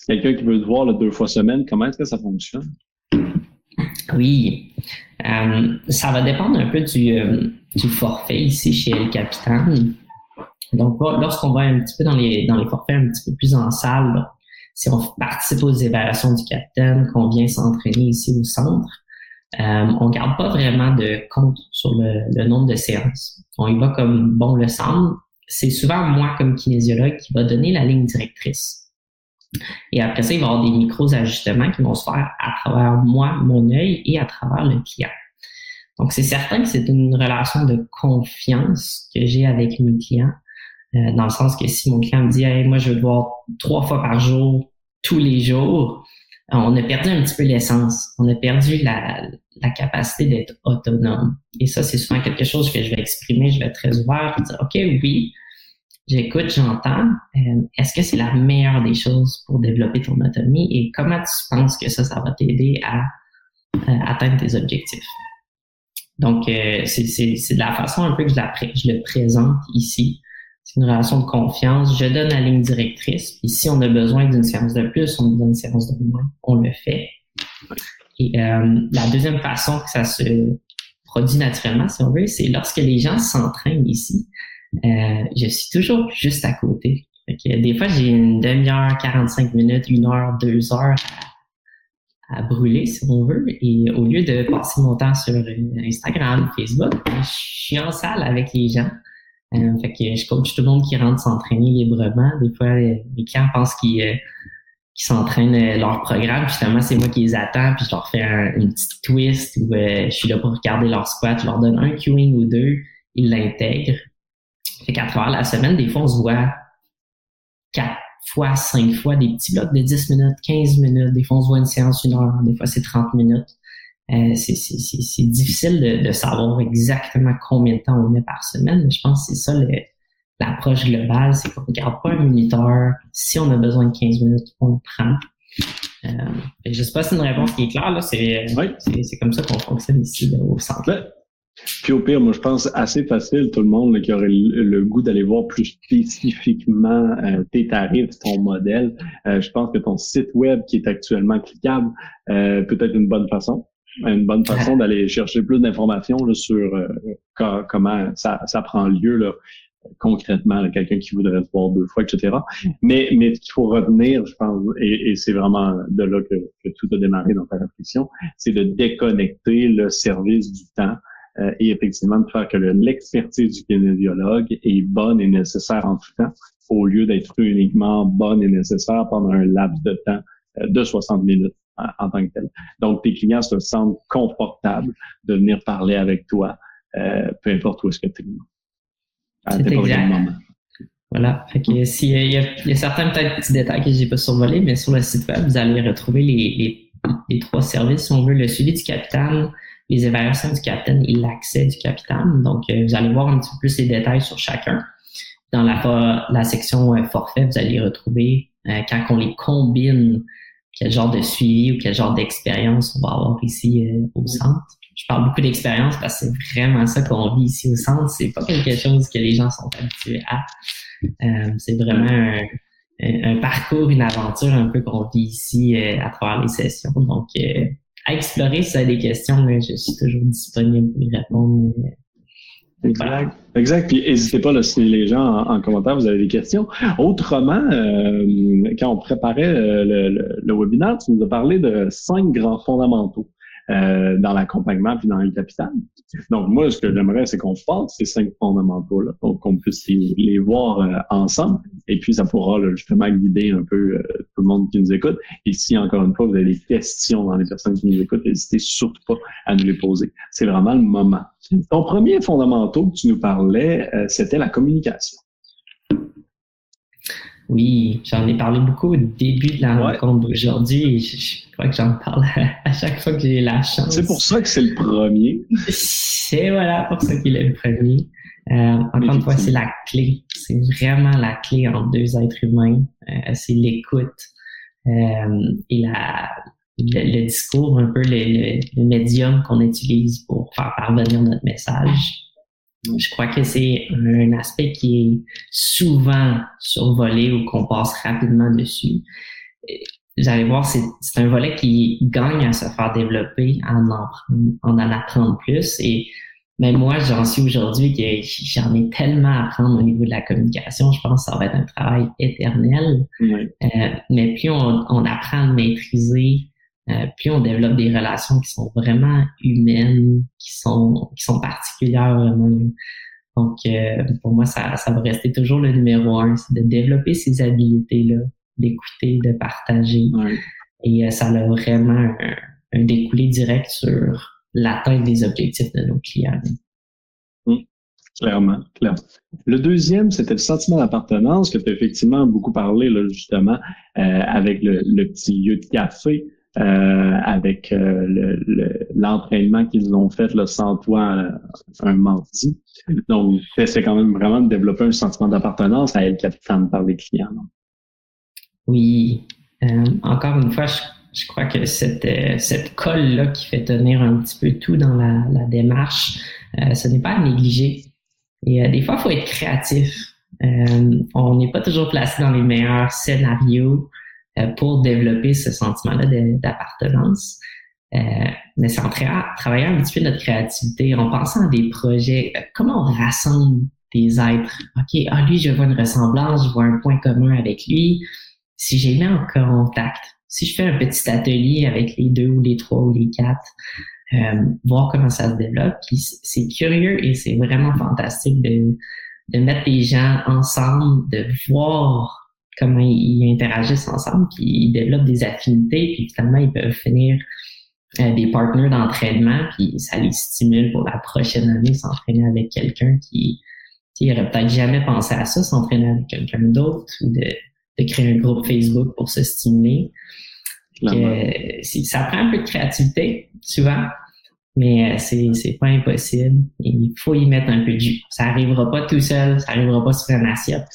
quelqu'un qui veut te voir deux fois semaine, comment est-ce que ça fonctionne? Oui, euh, ça va dépendre un peu du, euh, du forfait ici chez Le Capitaine. Donc, lorsqu'on va un petit peu dans les, dans les forfaits un petit peu plus en salle, si on participe aux évaluations du capitaine, qu'on vient s'entraîner ici au centre, euh, on garde pas vraiment de compte sur le, nombre de séances. On y va comme bon le semble. C'est souvent moi, comme kinésiologue, qui va donner la ligne directrice. Et après ça, il va y avoir des micros ajustements qui vont se faire à travers moi, mon œil et à travers le client. Donc, c'est certain que c'est une relation de confiance que j'ai avec mes clients, euh, dans le sens que si mon client me dit hey, moi, je veux voir trois fois par jour, tous les jours, on a perdu un petit peu l'essence. On a perdu la, la capacité d'être autonome. Et ça, c'est souvent quelque chose que je vais exprimer, je vais être très ouvert, dire, OK, oui, j'écoute, j'entends. Euh, est-ce que c'est la meilleure des choses pour développer ton autonomie? Et comment tu penses que ça, ça va t'aider à euh, atteindre tes objectifs? Donc, euh, c'est de la façon un peu que je, je le présente ici. C'est une relation de confiance. Je donne la ligne directrice. Puis si on a besoin d'une séance de plus, on donne une séance de moins. On le fait. Et euh, la deuxième façon que ça se produit naturellement, si on veut, c'est lorsque les gens s'entraînent ici. Euh, je suis toujours juste à côté. des fois, j'ai une demi-heure, 45 minutes, une heure, deux heures à, brûler, si on veut. Et au lieu de passer mon temps sur Instagram, Facebook, je suis en salle avec les gens. Euh, fait que je coach tout le monde qui rentre s'entraîner librement. Des fois, les clients pensent qu'ils euh, s'entraînent euh, leur programme. Justement, c'est moi qui les attends, puis je leur fais un, une petite twist où je suis là pour regarder leur squat. Je leur donne un queuing ou deux, ils l'intègrent. Fait qu'à travers la semaine, des fois, on se voit quatre fois, cinq fois, des petits blocs de 10 minutes, 15 minutes. Des fois, on se voit une séance une heure, des fois, c'est 30 minutes. Euh, c'est difficile de, de, savoir exactement combien de temps on met par semaine, mais je pense que c'est ça l'approche globale, c'est qu'on ne regarde pas un minuteur. Si on a besoin de 15 minutes, on le prend. Euh, je ne sais pas si c'est une réponse qui est claire, là. C'est comme ça qu'on fonctionne ici au centre. Puis au pire, moi je pense assez facile, tout le monde qui aurait le, goût d'aller voir plus spécifiquement euh, tes tarifs, ton modèle. Euh, je pense que ton site web qui est actuellement cliquable euh, peut être une bonne façon une bonne façon d'aller chercher plus d'informations sur euh, comment ça, ça, prend lieu là, concrètement, quelqu'un qui voudrait se voir deux fois, etc. Mais, mais qu'il faut retenir, je pense, et, et c'est vraiment de là que, que, tout a démarré dans ta réflexion, c'est de déconnecter le service du temps euh, et effectivement de faire que l'expertise du kinésiologue est bonne et nécessaire en tout temps, au lieu d'être uniquement bonne et nécessaire pendant un laps de temps euh, de 60 minutes en, tant que tel. Donc, tes clients se sentent confortables de venir parler avec toi, euh, peu importe où est-ce que tu es. C'est exact. Voilà. Fait que s'il y, a, il y a certains peut-être petits détails que j'ai pas survolés, mais sur le site web, vous allez retrouver les, les, les, trois services. Si on veut le suivi du capitaine, les évaluations du capitaine et l'accès du capitaine. Donc, euh, vous allez voir un petit peu plus les détails sur chacun. Dans la, la section euh, forfait, vous allez retrouver quand on les combine quel genre de suivi ou quel genre d'expérience on va avoir ici euh, au centre. Je parle beaucoup d'expérience parce que c'est vraiment ça qu'on vit ici au centre. C'est pas quelque chose que les gens sont habitués à. Euh, c'est vraiment un, un, parcours, une aventure un peu qu'on vit ici euh, à travers les sessions. Donc, à explorer si vous avez des questions, je suis toujours disponible pour y répondre. Exact. Exact. Puis n'hésitez pas, là, si les gens en, commentaire, vous avez des questions. Autrement, euh, quand on préparait euh, le, le, le, webinaire, tu nous as parlé de cinq grands fondamentaux. Euh, dans l'accompagnement puis dans le capital. Donc, moi, ce que j'aimerais, c'est qu'on fasse ces cinq fondamentaux-là, pour qu'on puisse les, voir euh, ensemble. Et puis, ça pourra justement guider un peu euh, tout le monde qui nous écoute. Et si, encore une fois, vous avez des questions dans les personnes qui nous écoutent, n'hésitez surtout pas à nous les poser. C'est vraiment le moment. Ton premier fondamental que tu nous parlais, c'était la communication. Oui, j'en ai parlé beaucoup au début de la rencontre d'aujourd'hui et je, crois que j'en parle à, chaque fois que j'ai la chance. C'est pour ça que c'est le premier. C'est voilà pour ça qu'il est le premier. Euh, encore une fois, c'est la clé. C'est vraiment la clé entre deux êtres humains. Euh, c'est l'écoute euh, et la, le, discours, un peu le, le médium qu'on utilise pour faire parvenir notre message. Je crois que c'est un aspect qui est souvent survolé ou qu'on passe rapidement dessus. Vous allez voir, c'est un volet qui gagne à se faire développer, en en, en, en apprendre plus. Et même moi, j'en suis aujourd'hui que j'en ai tellement à apprendre au niveau de la communication. Je pense que ça va être un travail éternel. Euh, mais puis on, on, apprend à maîtriser, euh, plus on développe des relations qui sont vraiment humaines, qui sont qui sont particulières vraiment. Donc euh, pour moi, ça, ça va rester toujours le numéro un, c'est de développer ces habiletés-là, d'écouter, de partager. Et euh, ça a vraiment un, un découlé direct sur l'atteinte des objectifs de nos clients. Clairement, clairement. Le deuxième, c'était le sentiment d'appartenance que tu as effectivement beaucoup parlé, là, justement, euh, avec le, petit lieu de café, euh, avec euh, l'entraînement qu'ils ont fait là, sans toi un mardi. Donc, c'est quand même vraiment de développer un sentiment d'appartenance à El Capitan par les clients. Oui. encore une fois, je, crois que cette, cette colle-là qui fait tenir un petit peu tout dans la, la démarche, ce n'est pas à négliger. Et euh, des fois, il faut être créatif. Euh, on n'est pas toujours placé dans les meilleurs scénarios euh, pour développer ce sentiment-là d'appartenance. mais c'est en travaillant un petit peu notre créativité, en pensant à des projets, comment on rassemble des êtres. OK, ah, lui, je vois une ressemblance, je vois un point commun avec lui. Si j'ai mis en contact, si je fais un petit atelier avec les deux ou les trois ou les quatre, euh, voir comment ça se développe. Puis c'est curieux et c'est vraiment fantastique de, de mettre les gens ensemble, de voir comment ils interagissent ensemble, puis ils développent des affinités, puis finalement ils peuvent finir euh, des partenaires d'entraînement, puis ça les stimule pour la prochaine année s'entraîner avec quelqu'un qui, qui aurait peut-être jamais pensé à ça, s'entraîner avec quelqu'un d'autre ou de, de créer un groupe Facebook pour se stimuler. Que, ça prend un peu de créativité, souvent, mais euh, c'est c'est pas impossible. Il faut y mettre un peu de jus. Ça arrivera pas tout seul, ça arrivera pas sur une assiette.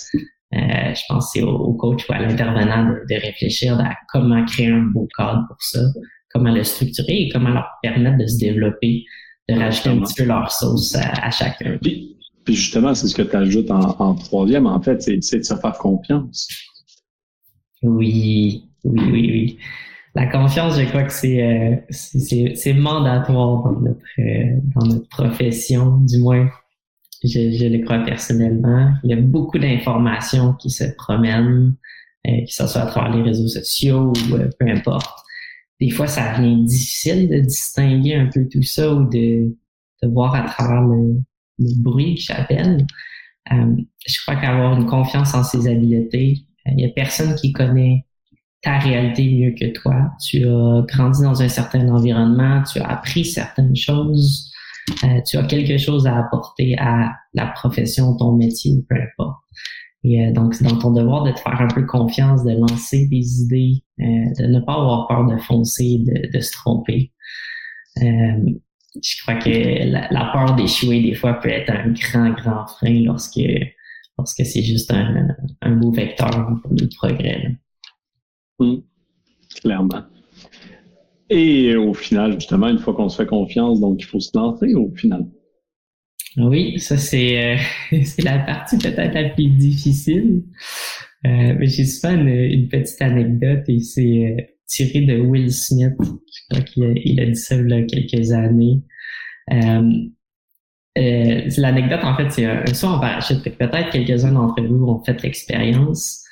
Euh, je pense que c'est au, coach ou à l'intervenant de, réfléchir à comment créer un beau cadre pour ça, comment le structurer et comment leur permettre de se développer, de rajouter un petit peu leur sauce à, chacun. Puis, justement, c'est ce que tu ajoutes en, en, troisième, en fait, c'est de se faire confiance. Oui, oui, oui, oui la confiance, je crois que c'est euh, c'est mandatoire dans notre euh, dans notre profession, du moins je, je, le crois personnellement. Il y a beaucoup d'informations qui se promènent, euh, que ce soit à travers les réseaux sociaux ou euh, peu importe. Des fois, ça devient difficile de distinguer un peu tout ça ou de, de voir à travers le, le bruit que j'appelle. je crois qu'avoir une confiance en ses habiletés, il y a personne qui connaît ta réalité mieux que toi. Tu as grandi dans un certain environnement, tu as appris certaines choses, euh, tu as quelque chose à apporter à la profession, ton métier, peu importe. Et euh, donc, c'est dans ton devoir de te faire un peu confiance, de lancer des idées, euh, de ne pas avoir peur de foncer, de, de se tromper. je crois que la, peur d'échouer, des fois, peut être un grand, grand frein lorsque, lorsque c'est juste un, un beau vecteur pour le progrès. Hum, clairement. Et au final, justement, une fois qu'on se fait confiance, donc il faut se lancer au final. Oui, ça c'est euh, la partie peut-être la plus difficile. Euh, mais j'ai souvent une, petite anecdote et c'est euh, tiré de Will Smith. Je crois qu'il a, il a dit ça il y a quelques années. L'anecdote, en fait, c'est un, saut en parachute. Peut-être quelques-uns d'entre vous ont fait l'expérience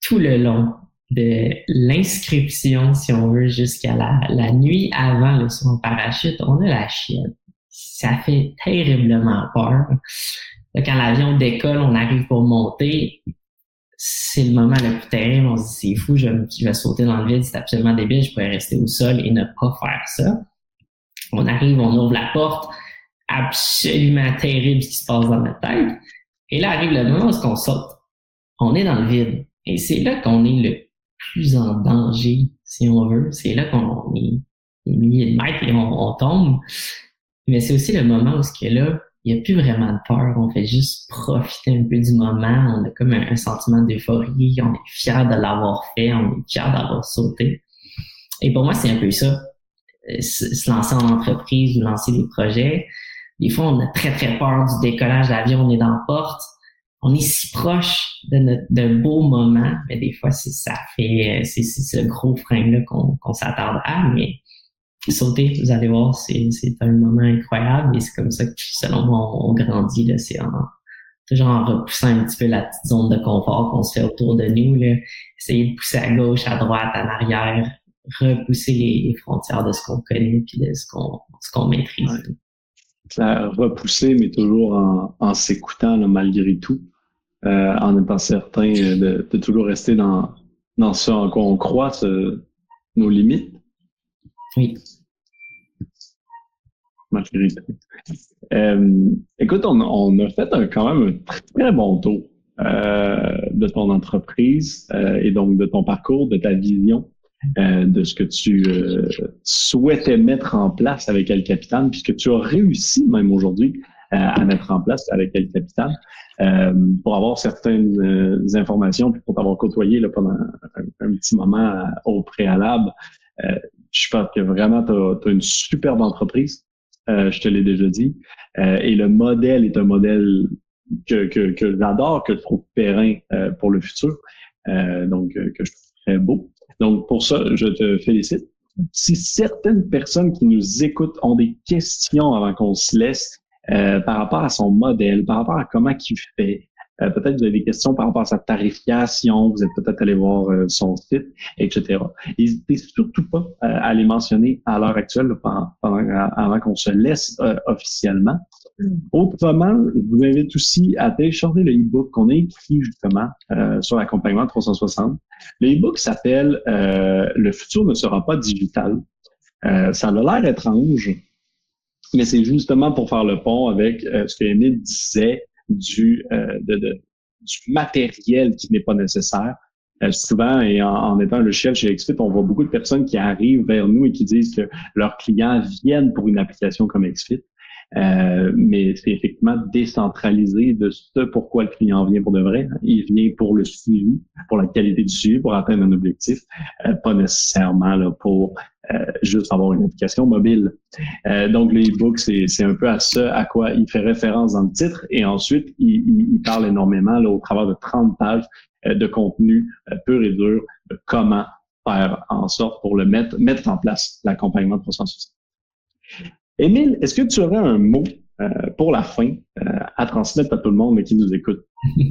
tout le long de l'inscription, si on veut, jusqu'à la, nuit avant le saut en parachute, on a la chienne. Ça fait terriblement peur. quand l'avion décolle, on arrive pour monter. C'est le moment le plus terrible. On se dit, c'est fou, je, je, vais sauter dans le vide, c'est absolument débile, je pourrais rester au sol et ne pas faire ça. On arrive, on ouvre la porte, absolument terrible ce qui se passe dans notre tête. Et là arrive le moment où on saute. On est dans le vide et c'est là qu'on est le plus en danger, si on veut. C'est là qu'on est des milliers de mètres et on, tombe. Mais c'est aussi le moment où ce que là, il n'y a plus vraiment de peur. On fait juste profiter un peu du moment. On a comme un, sentiment d'euphorie. On est fier de l'avoir fait. On est fier d'avoir sauté. Et pour moi, c'est un peu ça. Euh, se lancer en entreprise ou lancer des projets. Des fois, on a très, très peur du décollage d'avion. On est dans la porte on est si proche de notre d'un beau moment, mais des fois c'est ça fait c'est ce gros frein là qu'on qu'on s'attarde à, mais sauter, vous allez voir, c'est c'est un moment incroyable et c'est comme ça que selon moi on, grandit là, c'est en toujours en repoussant un petit peu la petite zone de confort qu'on se fait autour de nous là, essayer de pousser à gauche, à droite, en arrière, repousser les, frontières de ce qu'on connaît puis de ce qu'on ce qu'on maîtrise. Repousser, mais toujours en, en s'écoutant malgré tout, euh, en étant certain de, de, toujours rester dans, dans ce en quoi on croit, nos limites. Oui. Malgré tout. Euh, écoute, on, on, a fait un, quand même un très, très bon tour euh, de ton entreprise euh, et donc de ton parcours, de ta vision, euh, de ce que tu souhaitais mettre en place avec El Capitan, puisque tu as réussi même aujourd'hui à mettre en place avec El Capitan. pour avoir certaines informations, puis pour t'avoir côtoyé là, pendant un, petit moment au préalable, je pense que vraiment tu as, une superbe entreprise. je te l'ai déjà dit. et le modèle est un modèle que, que, j'adore, que je trouve périn euh, pour le futur, euh, donc euh, que je trouve très beau. Donc pour ça, je te félicite. Si certaines personnes qui nous écoutent ont des questions avant qu'on se laisse par rapport à son modèle, par rapport à comment il fait, euh, peut-être vous avez des questions par rapport à sa tarification, vous êtes peut-être allé voir euh, son site, etc. N'hésitez surtout pas euh, à les mentionner à l'heure actuelle pendant, avant qu'on se laisse officiellement. Autrement, je vous invite aussi à télécharger le e-book qu'on a écrit justement sur l'accompagnement 360. Le e-book s'appelle Le futur ne sera pas digital. ça a l'air étrange, mais c'est justement pour faire le pont avec ce que Émile disait du, euh, de, de, du matériel qui n'est pas nécessaire. Euh, souvent, et en, étant le chef chez XFIT, on voit beaucoup de personnes qui arrivent vers nous et qui disent que leurs clients viennent pour une application comme XFIT. Euh, mais c'est effectivement décentralisé de ce pourquoi le client vient pour de vrai. Il vient pour le suivi, pour la qualité du suivi, pour atteindre un objectif, euh, pas nécessairement pour euh, juste avoir une application mobile. donc, le e-book, c'est un peu à ce à quoi il fait référence dans le titre. Et ensuite, il, parle énormément au travers de 30 pages de contenu pur et dur de comment faire en sorte pour le mettre, mettre en place l'accompagnement de 360. Émile, est-ce que tu aurais un mot euh, pour la fin euh, à transmettre à tout le monde qui nous écoute?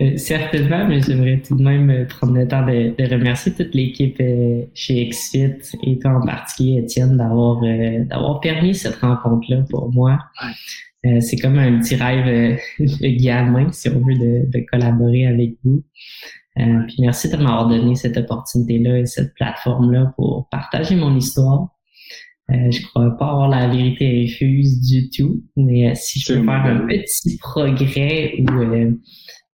Euh, certainement, mais j'aimerais tout de même prendre le temps de, remercier toute l'équipe chez XFIT et toi en particulier, Étienne, d'avoir d'avoir permis cette rencontre-là pour moi. c'est comme un petit rêve de gamin, si on veut, de, de collaborer avec vous. puis merci de m'avoir donné cette opportunité-là et cette plateforme-là pour partager mon histoire. Euh, je crois pas avoir la vérité infuse du tout, mais euh, si je peux faire un petit progrès ou, euh,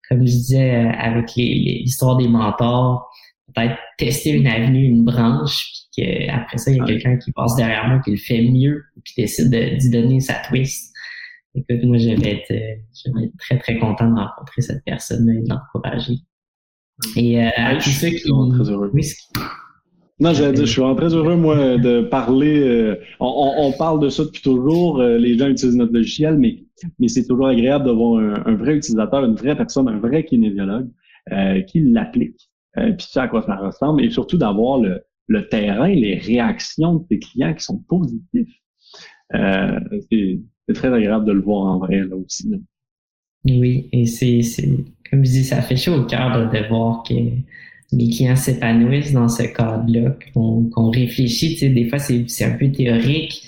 comme je disais, avec l'histoire des mentors, peut-être tester une avenue, une branche, puis qu'après ça, il y a quelqu'un qui passe derrière moi qui le fait mieux, puis décide d'y donner sa twist. Écoute, moi, je vais être, je vais être très, très content de rencontrer cette personne et de l'encourager. Et à tous ceux qui... Non, j'allais dire, je suis vraiment très heureux, moi, de parler. Euh, on, on, parle de ça depuis toujours. Euh, les gens utilisent notre logiciel, mais, mais c'est toujours agréable d'avoir un, un, vrai utilisateur, une vraie personne, un vrai kinésiologue euh, qui l'applique, euh, puis sait à quoi ça ressemble, et surtout d'avoir le, le terrain, les réactions de tes clients qui sont positifs. c'est très agréable de le voir en vrai, là aussi. Oui, et c'est, comme je dis, ça fait chaud au cœur de voir que mes clients s'épanouissent dans ce cadre-là, qu'on réfléchit. Tu sais, des fois, c'est un peu théorique.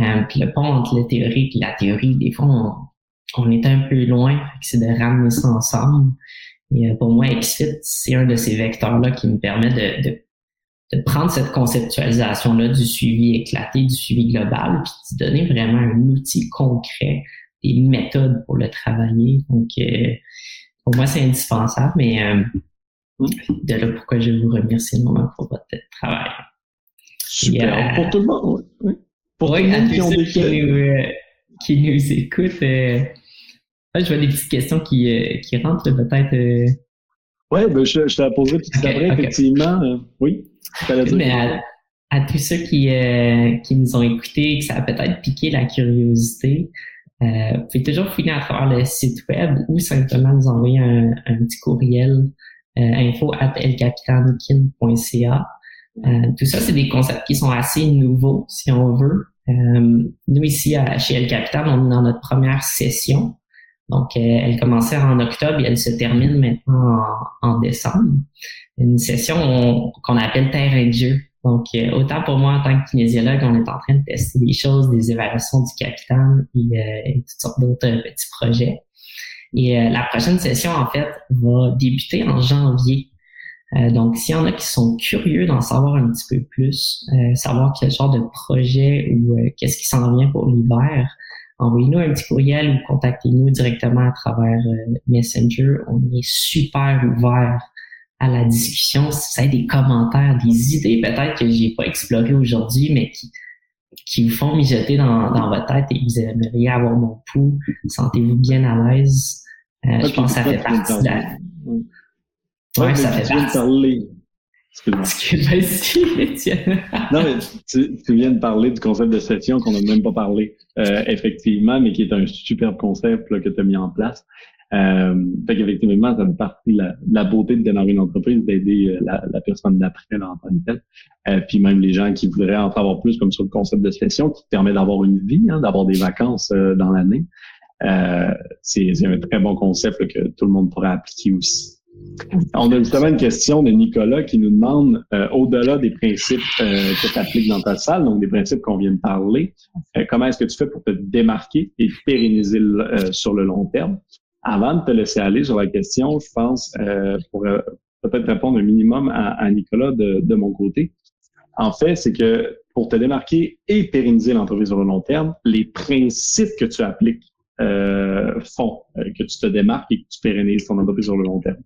Euh, le pont entre le théorique et la théorie, des fois, on, on est un peu loin. C'est de ramener ça ensemble. Et euh, pour moi, XFIT, c'est un de ces vecteurs-là qui me permet de, de, de prendre cette conceptualisation-là du suivi éclaté, du suivi global, puis de donner vraiment un outil concret, des méthodes pour le travailler. Donc, euh, pour moi, c'est indispensable, mais euh, de là pourquoi je vous remercie énormément pour votre travail? Super. Pour tout le monde, oui. Pour tous ceux qui, nous, euh, qui nous écoutent, euh, je vois des petites questions qui, euh, qui rentrent peut-être. Oui, ben, je, je te la poserai tout après, effectivement. oui, Mais à, à, tous ceux qui, qui nous ont écoutés, que ça a peut-être piqué la curiosité, vous pouvez toujours fouiller à travers le site web ou simplement nous envoyer un, un petit courriel info at elcapitankin.ca. Euh, tout ça, c'est des concepts qui sont assez nouveaux, si on veut. Euh, nous, ici, chez El Capitan, on est dans notre première session. Donc, elle commençait en octobre et elle se termine maintenant en, décembre. Une session qu'on appelle terrain de jeu. Donc, euh, autant pour moi, en tant que kinésiologue, on est en train de tester des choses, des évaluations du capital et, euh, toutes sortes d'autres petits projets. Et la prochaine session, en fait, va débuter en janvier. donc, s'il y en a qui sont curieux d'en savoir un petit peu plus, savoir quel genre de projet ou qu'est-ce qui s'en vient pour l'hiver, envoyez-nous un petit courriel ou contactez-nous directement à travers Messenger. On est super ouvert à la discussion, si vous avez des commentaires, des idées peut-être que j'ai pas explorées aujourd'hui, mais qui, qui vous font mijoter dans, dans votre tête et vous aimeriez avoir mon pouls, sentez-vous bien à l'aise. Euh, je pense que ça fait partie de la... Ouais, ça fait partie. Parler. Excuse-moi. non, mais tu, tu, viens de parler du concept de session qu'on n'a même pas parlé, euh, effectivement, mais qui est un super concept là, que tu as mis en place. Euh, fait qu'effectivement, ça fait partie de la, beauté de démarrer une entreprise, d'aider euh, la, personne d'après en tant que Euh, puis même les gens qui voudraient en savoir plus, comme sur le concept de session, qui permet d'avoir une vie, hein, d'avoir des vacances euh, dans l'année. Euh, c'est un très bon concept que tout le monde pourrait appliquer aussi. On a justement une question de Nicolas qui nous demande, au-delà des principes que tu appliques dans ta salle, donc des principes qu'on vient de parler, comment est-ce que tu fais pour te démarquer et pérenniser sur le long terme? Avant de te laisser aller sur la question, je pense, euh, pour euh, peut-être répondre un minimum à, Nicolas de, de, mon côté, en fait, c'est que pour te démarquer et pérenniser l'entreprise sur le long terme, les principes que tu appliques euh, font euh, que tu te démarques et que tu pérennises ton entreprise sur le long terme.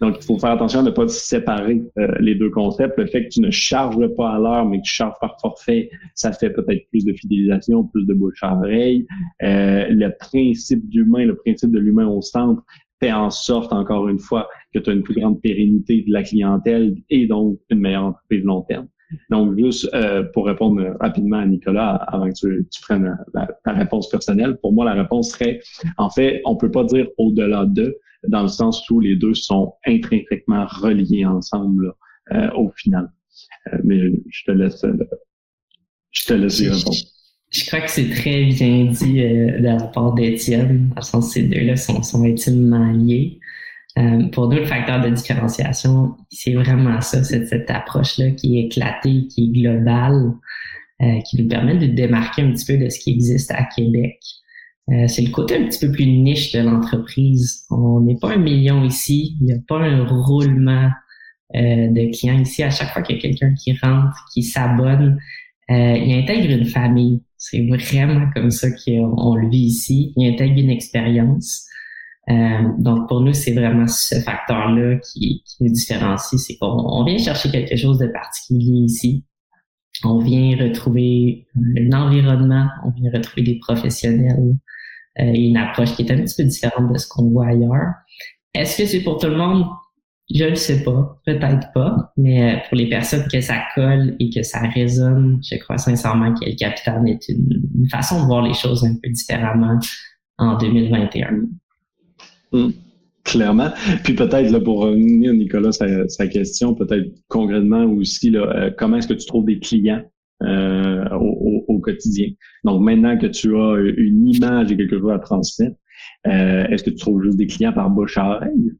Donc, il faut faire attention à ne pas séparer euh, les deux concepts. Le fait que tu ne charges pas à l'heure, mais que tu charges par forfait, ça fait peut-être plus de fidélisation, plus de bouche à oreille. Euh, le principe d'humain, le principe de l'humain au centre fait en sorte, encore une fois, que tu as une plus grande pérennité de la clientèle et donc une meilleure entreprise long terme. Donc, juste euh, pour répondre rapidement à Nicolas, avant que tu, tu prennes ta réponse personnelle, pour moi, la réponse serait, en fait, on peut pas dire au-delà de, dans le sens où les deux sont intrinsèquement reliés ensemble euh, au final. Euh, mais je te laisse, je te laisse y répondre. Je crois que c'est très bien dit de la part d'Étienne, dans le sens que ces deux-là sont, sont intimement liés. Pour nous, le facteur de différenciation, c'est vraiment ça, cette, cette approche-là qui est éclatée, qui est globale, qui nous permet de démarquer un petit peu de ce qui existe à Québec. Euh, c'est le côté un petit peu plus niche de l'entreprise. On n'est pas un million ici. Il n'y a pas un roulement euh, de clients ici. À chaque fois qu'il y a quelqu'un qui rentre, qui s'abonne, euh, il intègre une famille. C'est vraiment comme ça qu'on le vit ici. Il intègre une expérience. Donc pour nous, c'est vraiment ce facteur-là qui, qui, nous différencie. C'est qu'on vient chercher quelque chose de particulier ici. On vient retrouver un environnement, on vient retrouver des professionnels, euh, une approche qui est un petit peu différente de ce qu'on voit ailleurs. Est-ce que c'est pour tout le monde? Je ne sais pas, peut-être pas, mais euh, pour les personnes que ça colle et que ça résonne, je crois sincèrement que le capital est une, façon de voir les choses un peu différemment en 2021. Hum, clairement. Puis peut-être pour revenir, Nicolas, sa, question, peut-être concrètement aussi, là, euh, comment est-ce que tu trouves des clients euh, au, quotidien? Donc maintenant que tu as une image et quelque chose à transmettre, euh, est-ce que tu trouves juste des clients par bouche à oreille?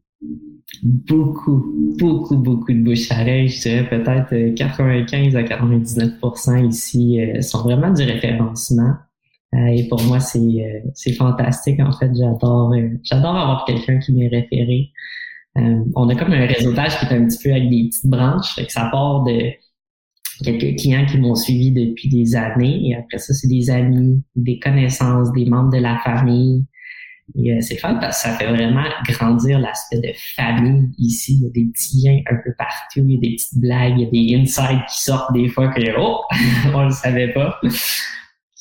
Beaucoup, beaucoup, beaucoup de bouche à oreille. Je dirais peut-être 95 euh, à 99% ici sont vraiment du référencement. Et pour moi, c'est c'est fantastique. En fait, j'adore j'adore avoir quelqu'un qui m'est référé. on a comme un réseautage qui est un petit peu avec des petites branches, fait que ça part de quelques clients qui m'ont suivi depuis des années. Et après ça, c'est des amis, des connaissances, des membres de la famille. Et euh, c'est fun parce que ça fait vraiment grandir l'aspect de famille ici. Il y a des petits liens un peu partout, il y a des petites blagues, il y a des insights qui sortent des fois que oh, on le savait pas.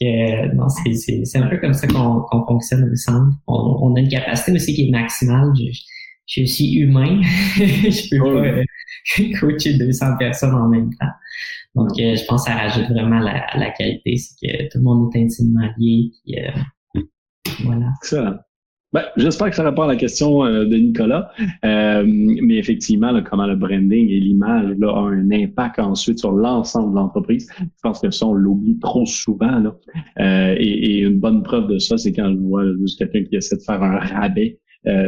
Que, non, c'est, un peu comme ça qu'on, fonctionne ensemble. On, on, a une capacité aussi qui est maximale. Je, je suis humain. je peux pas euh, coacher 200 personnes en même temps. Donc, euh, je pense que ça rajoute vraiment la, la qualité, c'est que tout le monde est intimement lié. Euh, voilà. Excellent. Ben, J'espère que ça répond à la question euh, de Nicolas. mais effectivement, comment le branding et l'image là, ont un impact ensuite sur l'ensemble de l'entreprise. Je pense que ça, on l'oublie trop souvent. Là. Et, et, une bonne preuve de ça, c'est quand je vois juste quelqu'un qui essaie de faire un rabais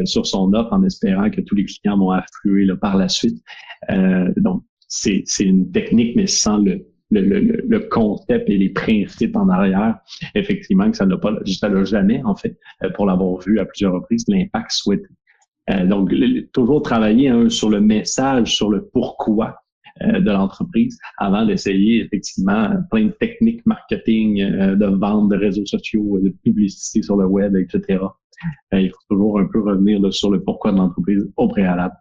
sur son offre en espérant que tous les clients vont affluer là, par la suite. donc, c'est une technique, mais sans le, le, le, le, concept et les principes en arrière, effectivement, que ça n'a pas, ça l'a jamais, en fait, euh, pour l'avoir vu à plusieurs reprises, l'impact souhaité. Euh, donc, toujours travailler hein, sur le message, sur le pourquoi euh, de l'entreprise avant d'essayer effectivement plein de techniques marketing, de vente, de réseaux sociaux, de publicité sur le web, etc. il faut toujours un peu revenir sur le pourquoi de l'entreprise au préalable.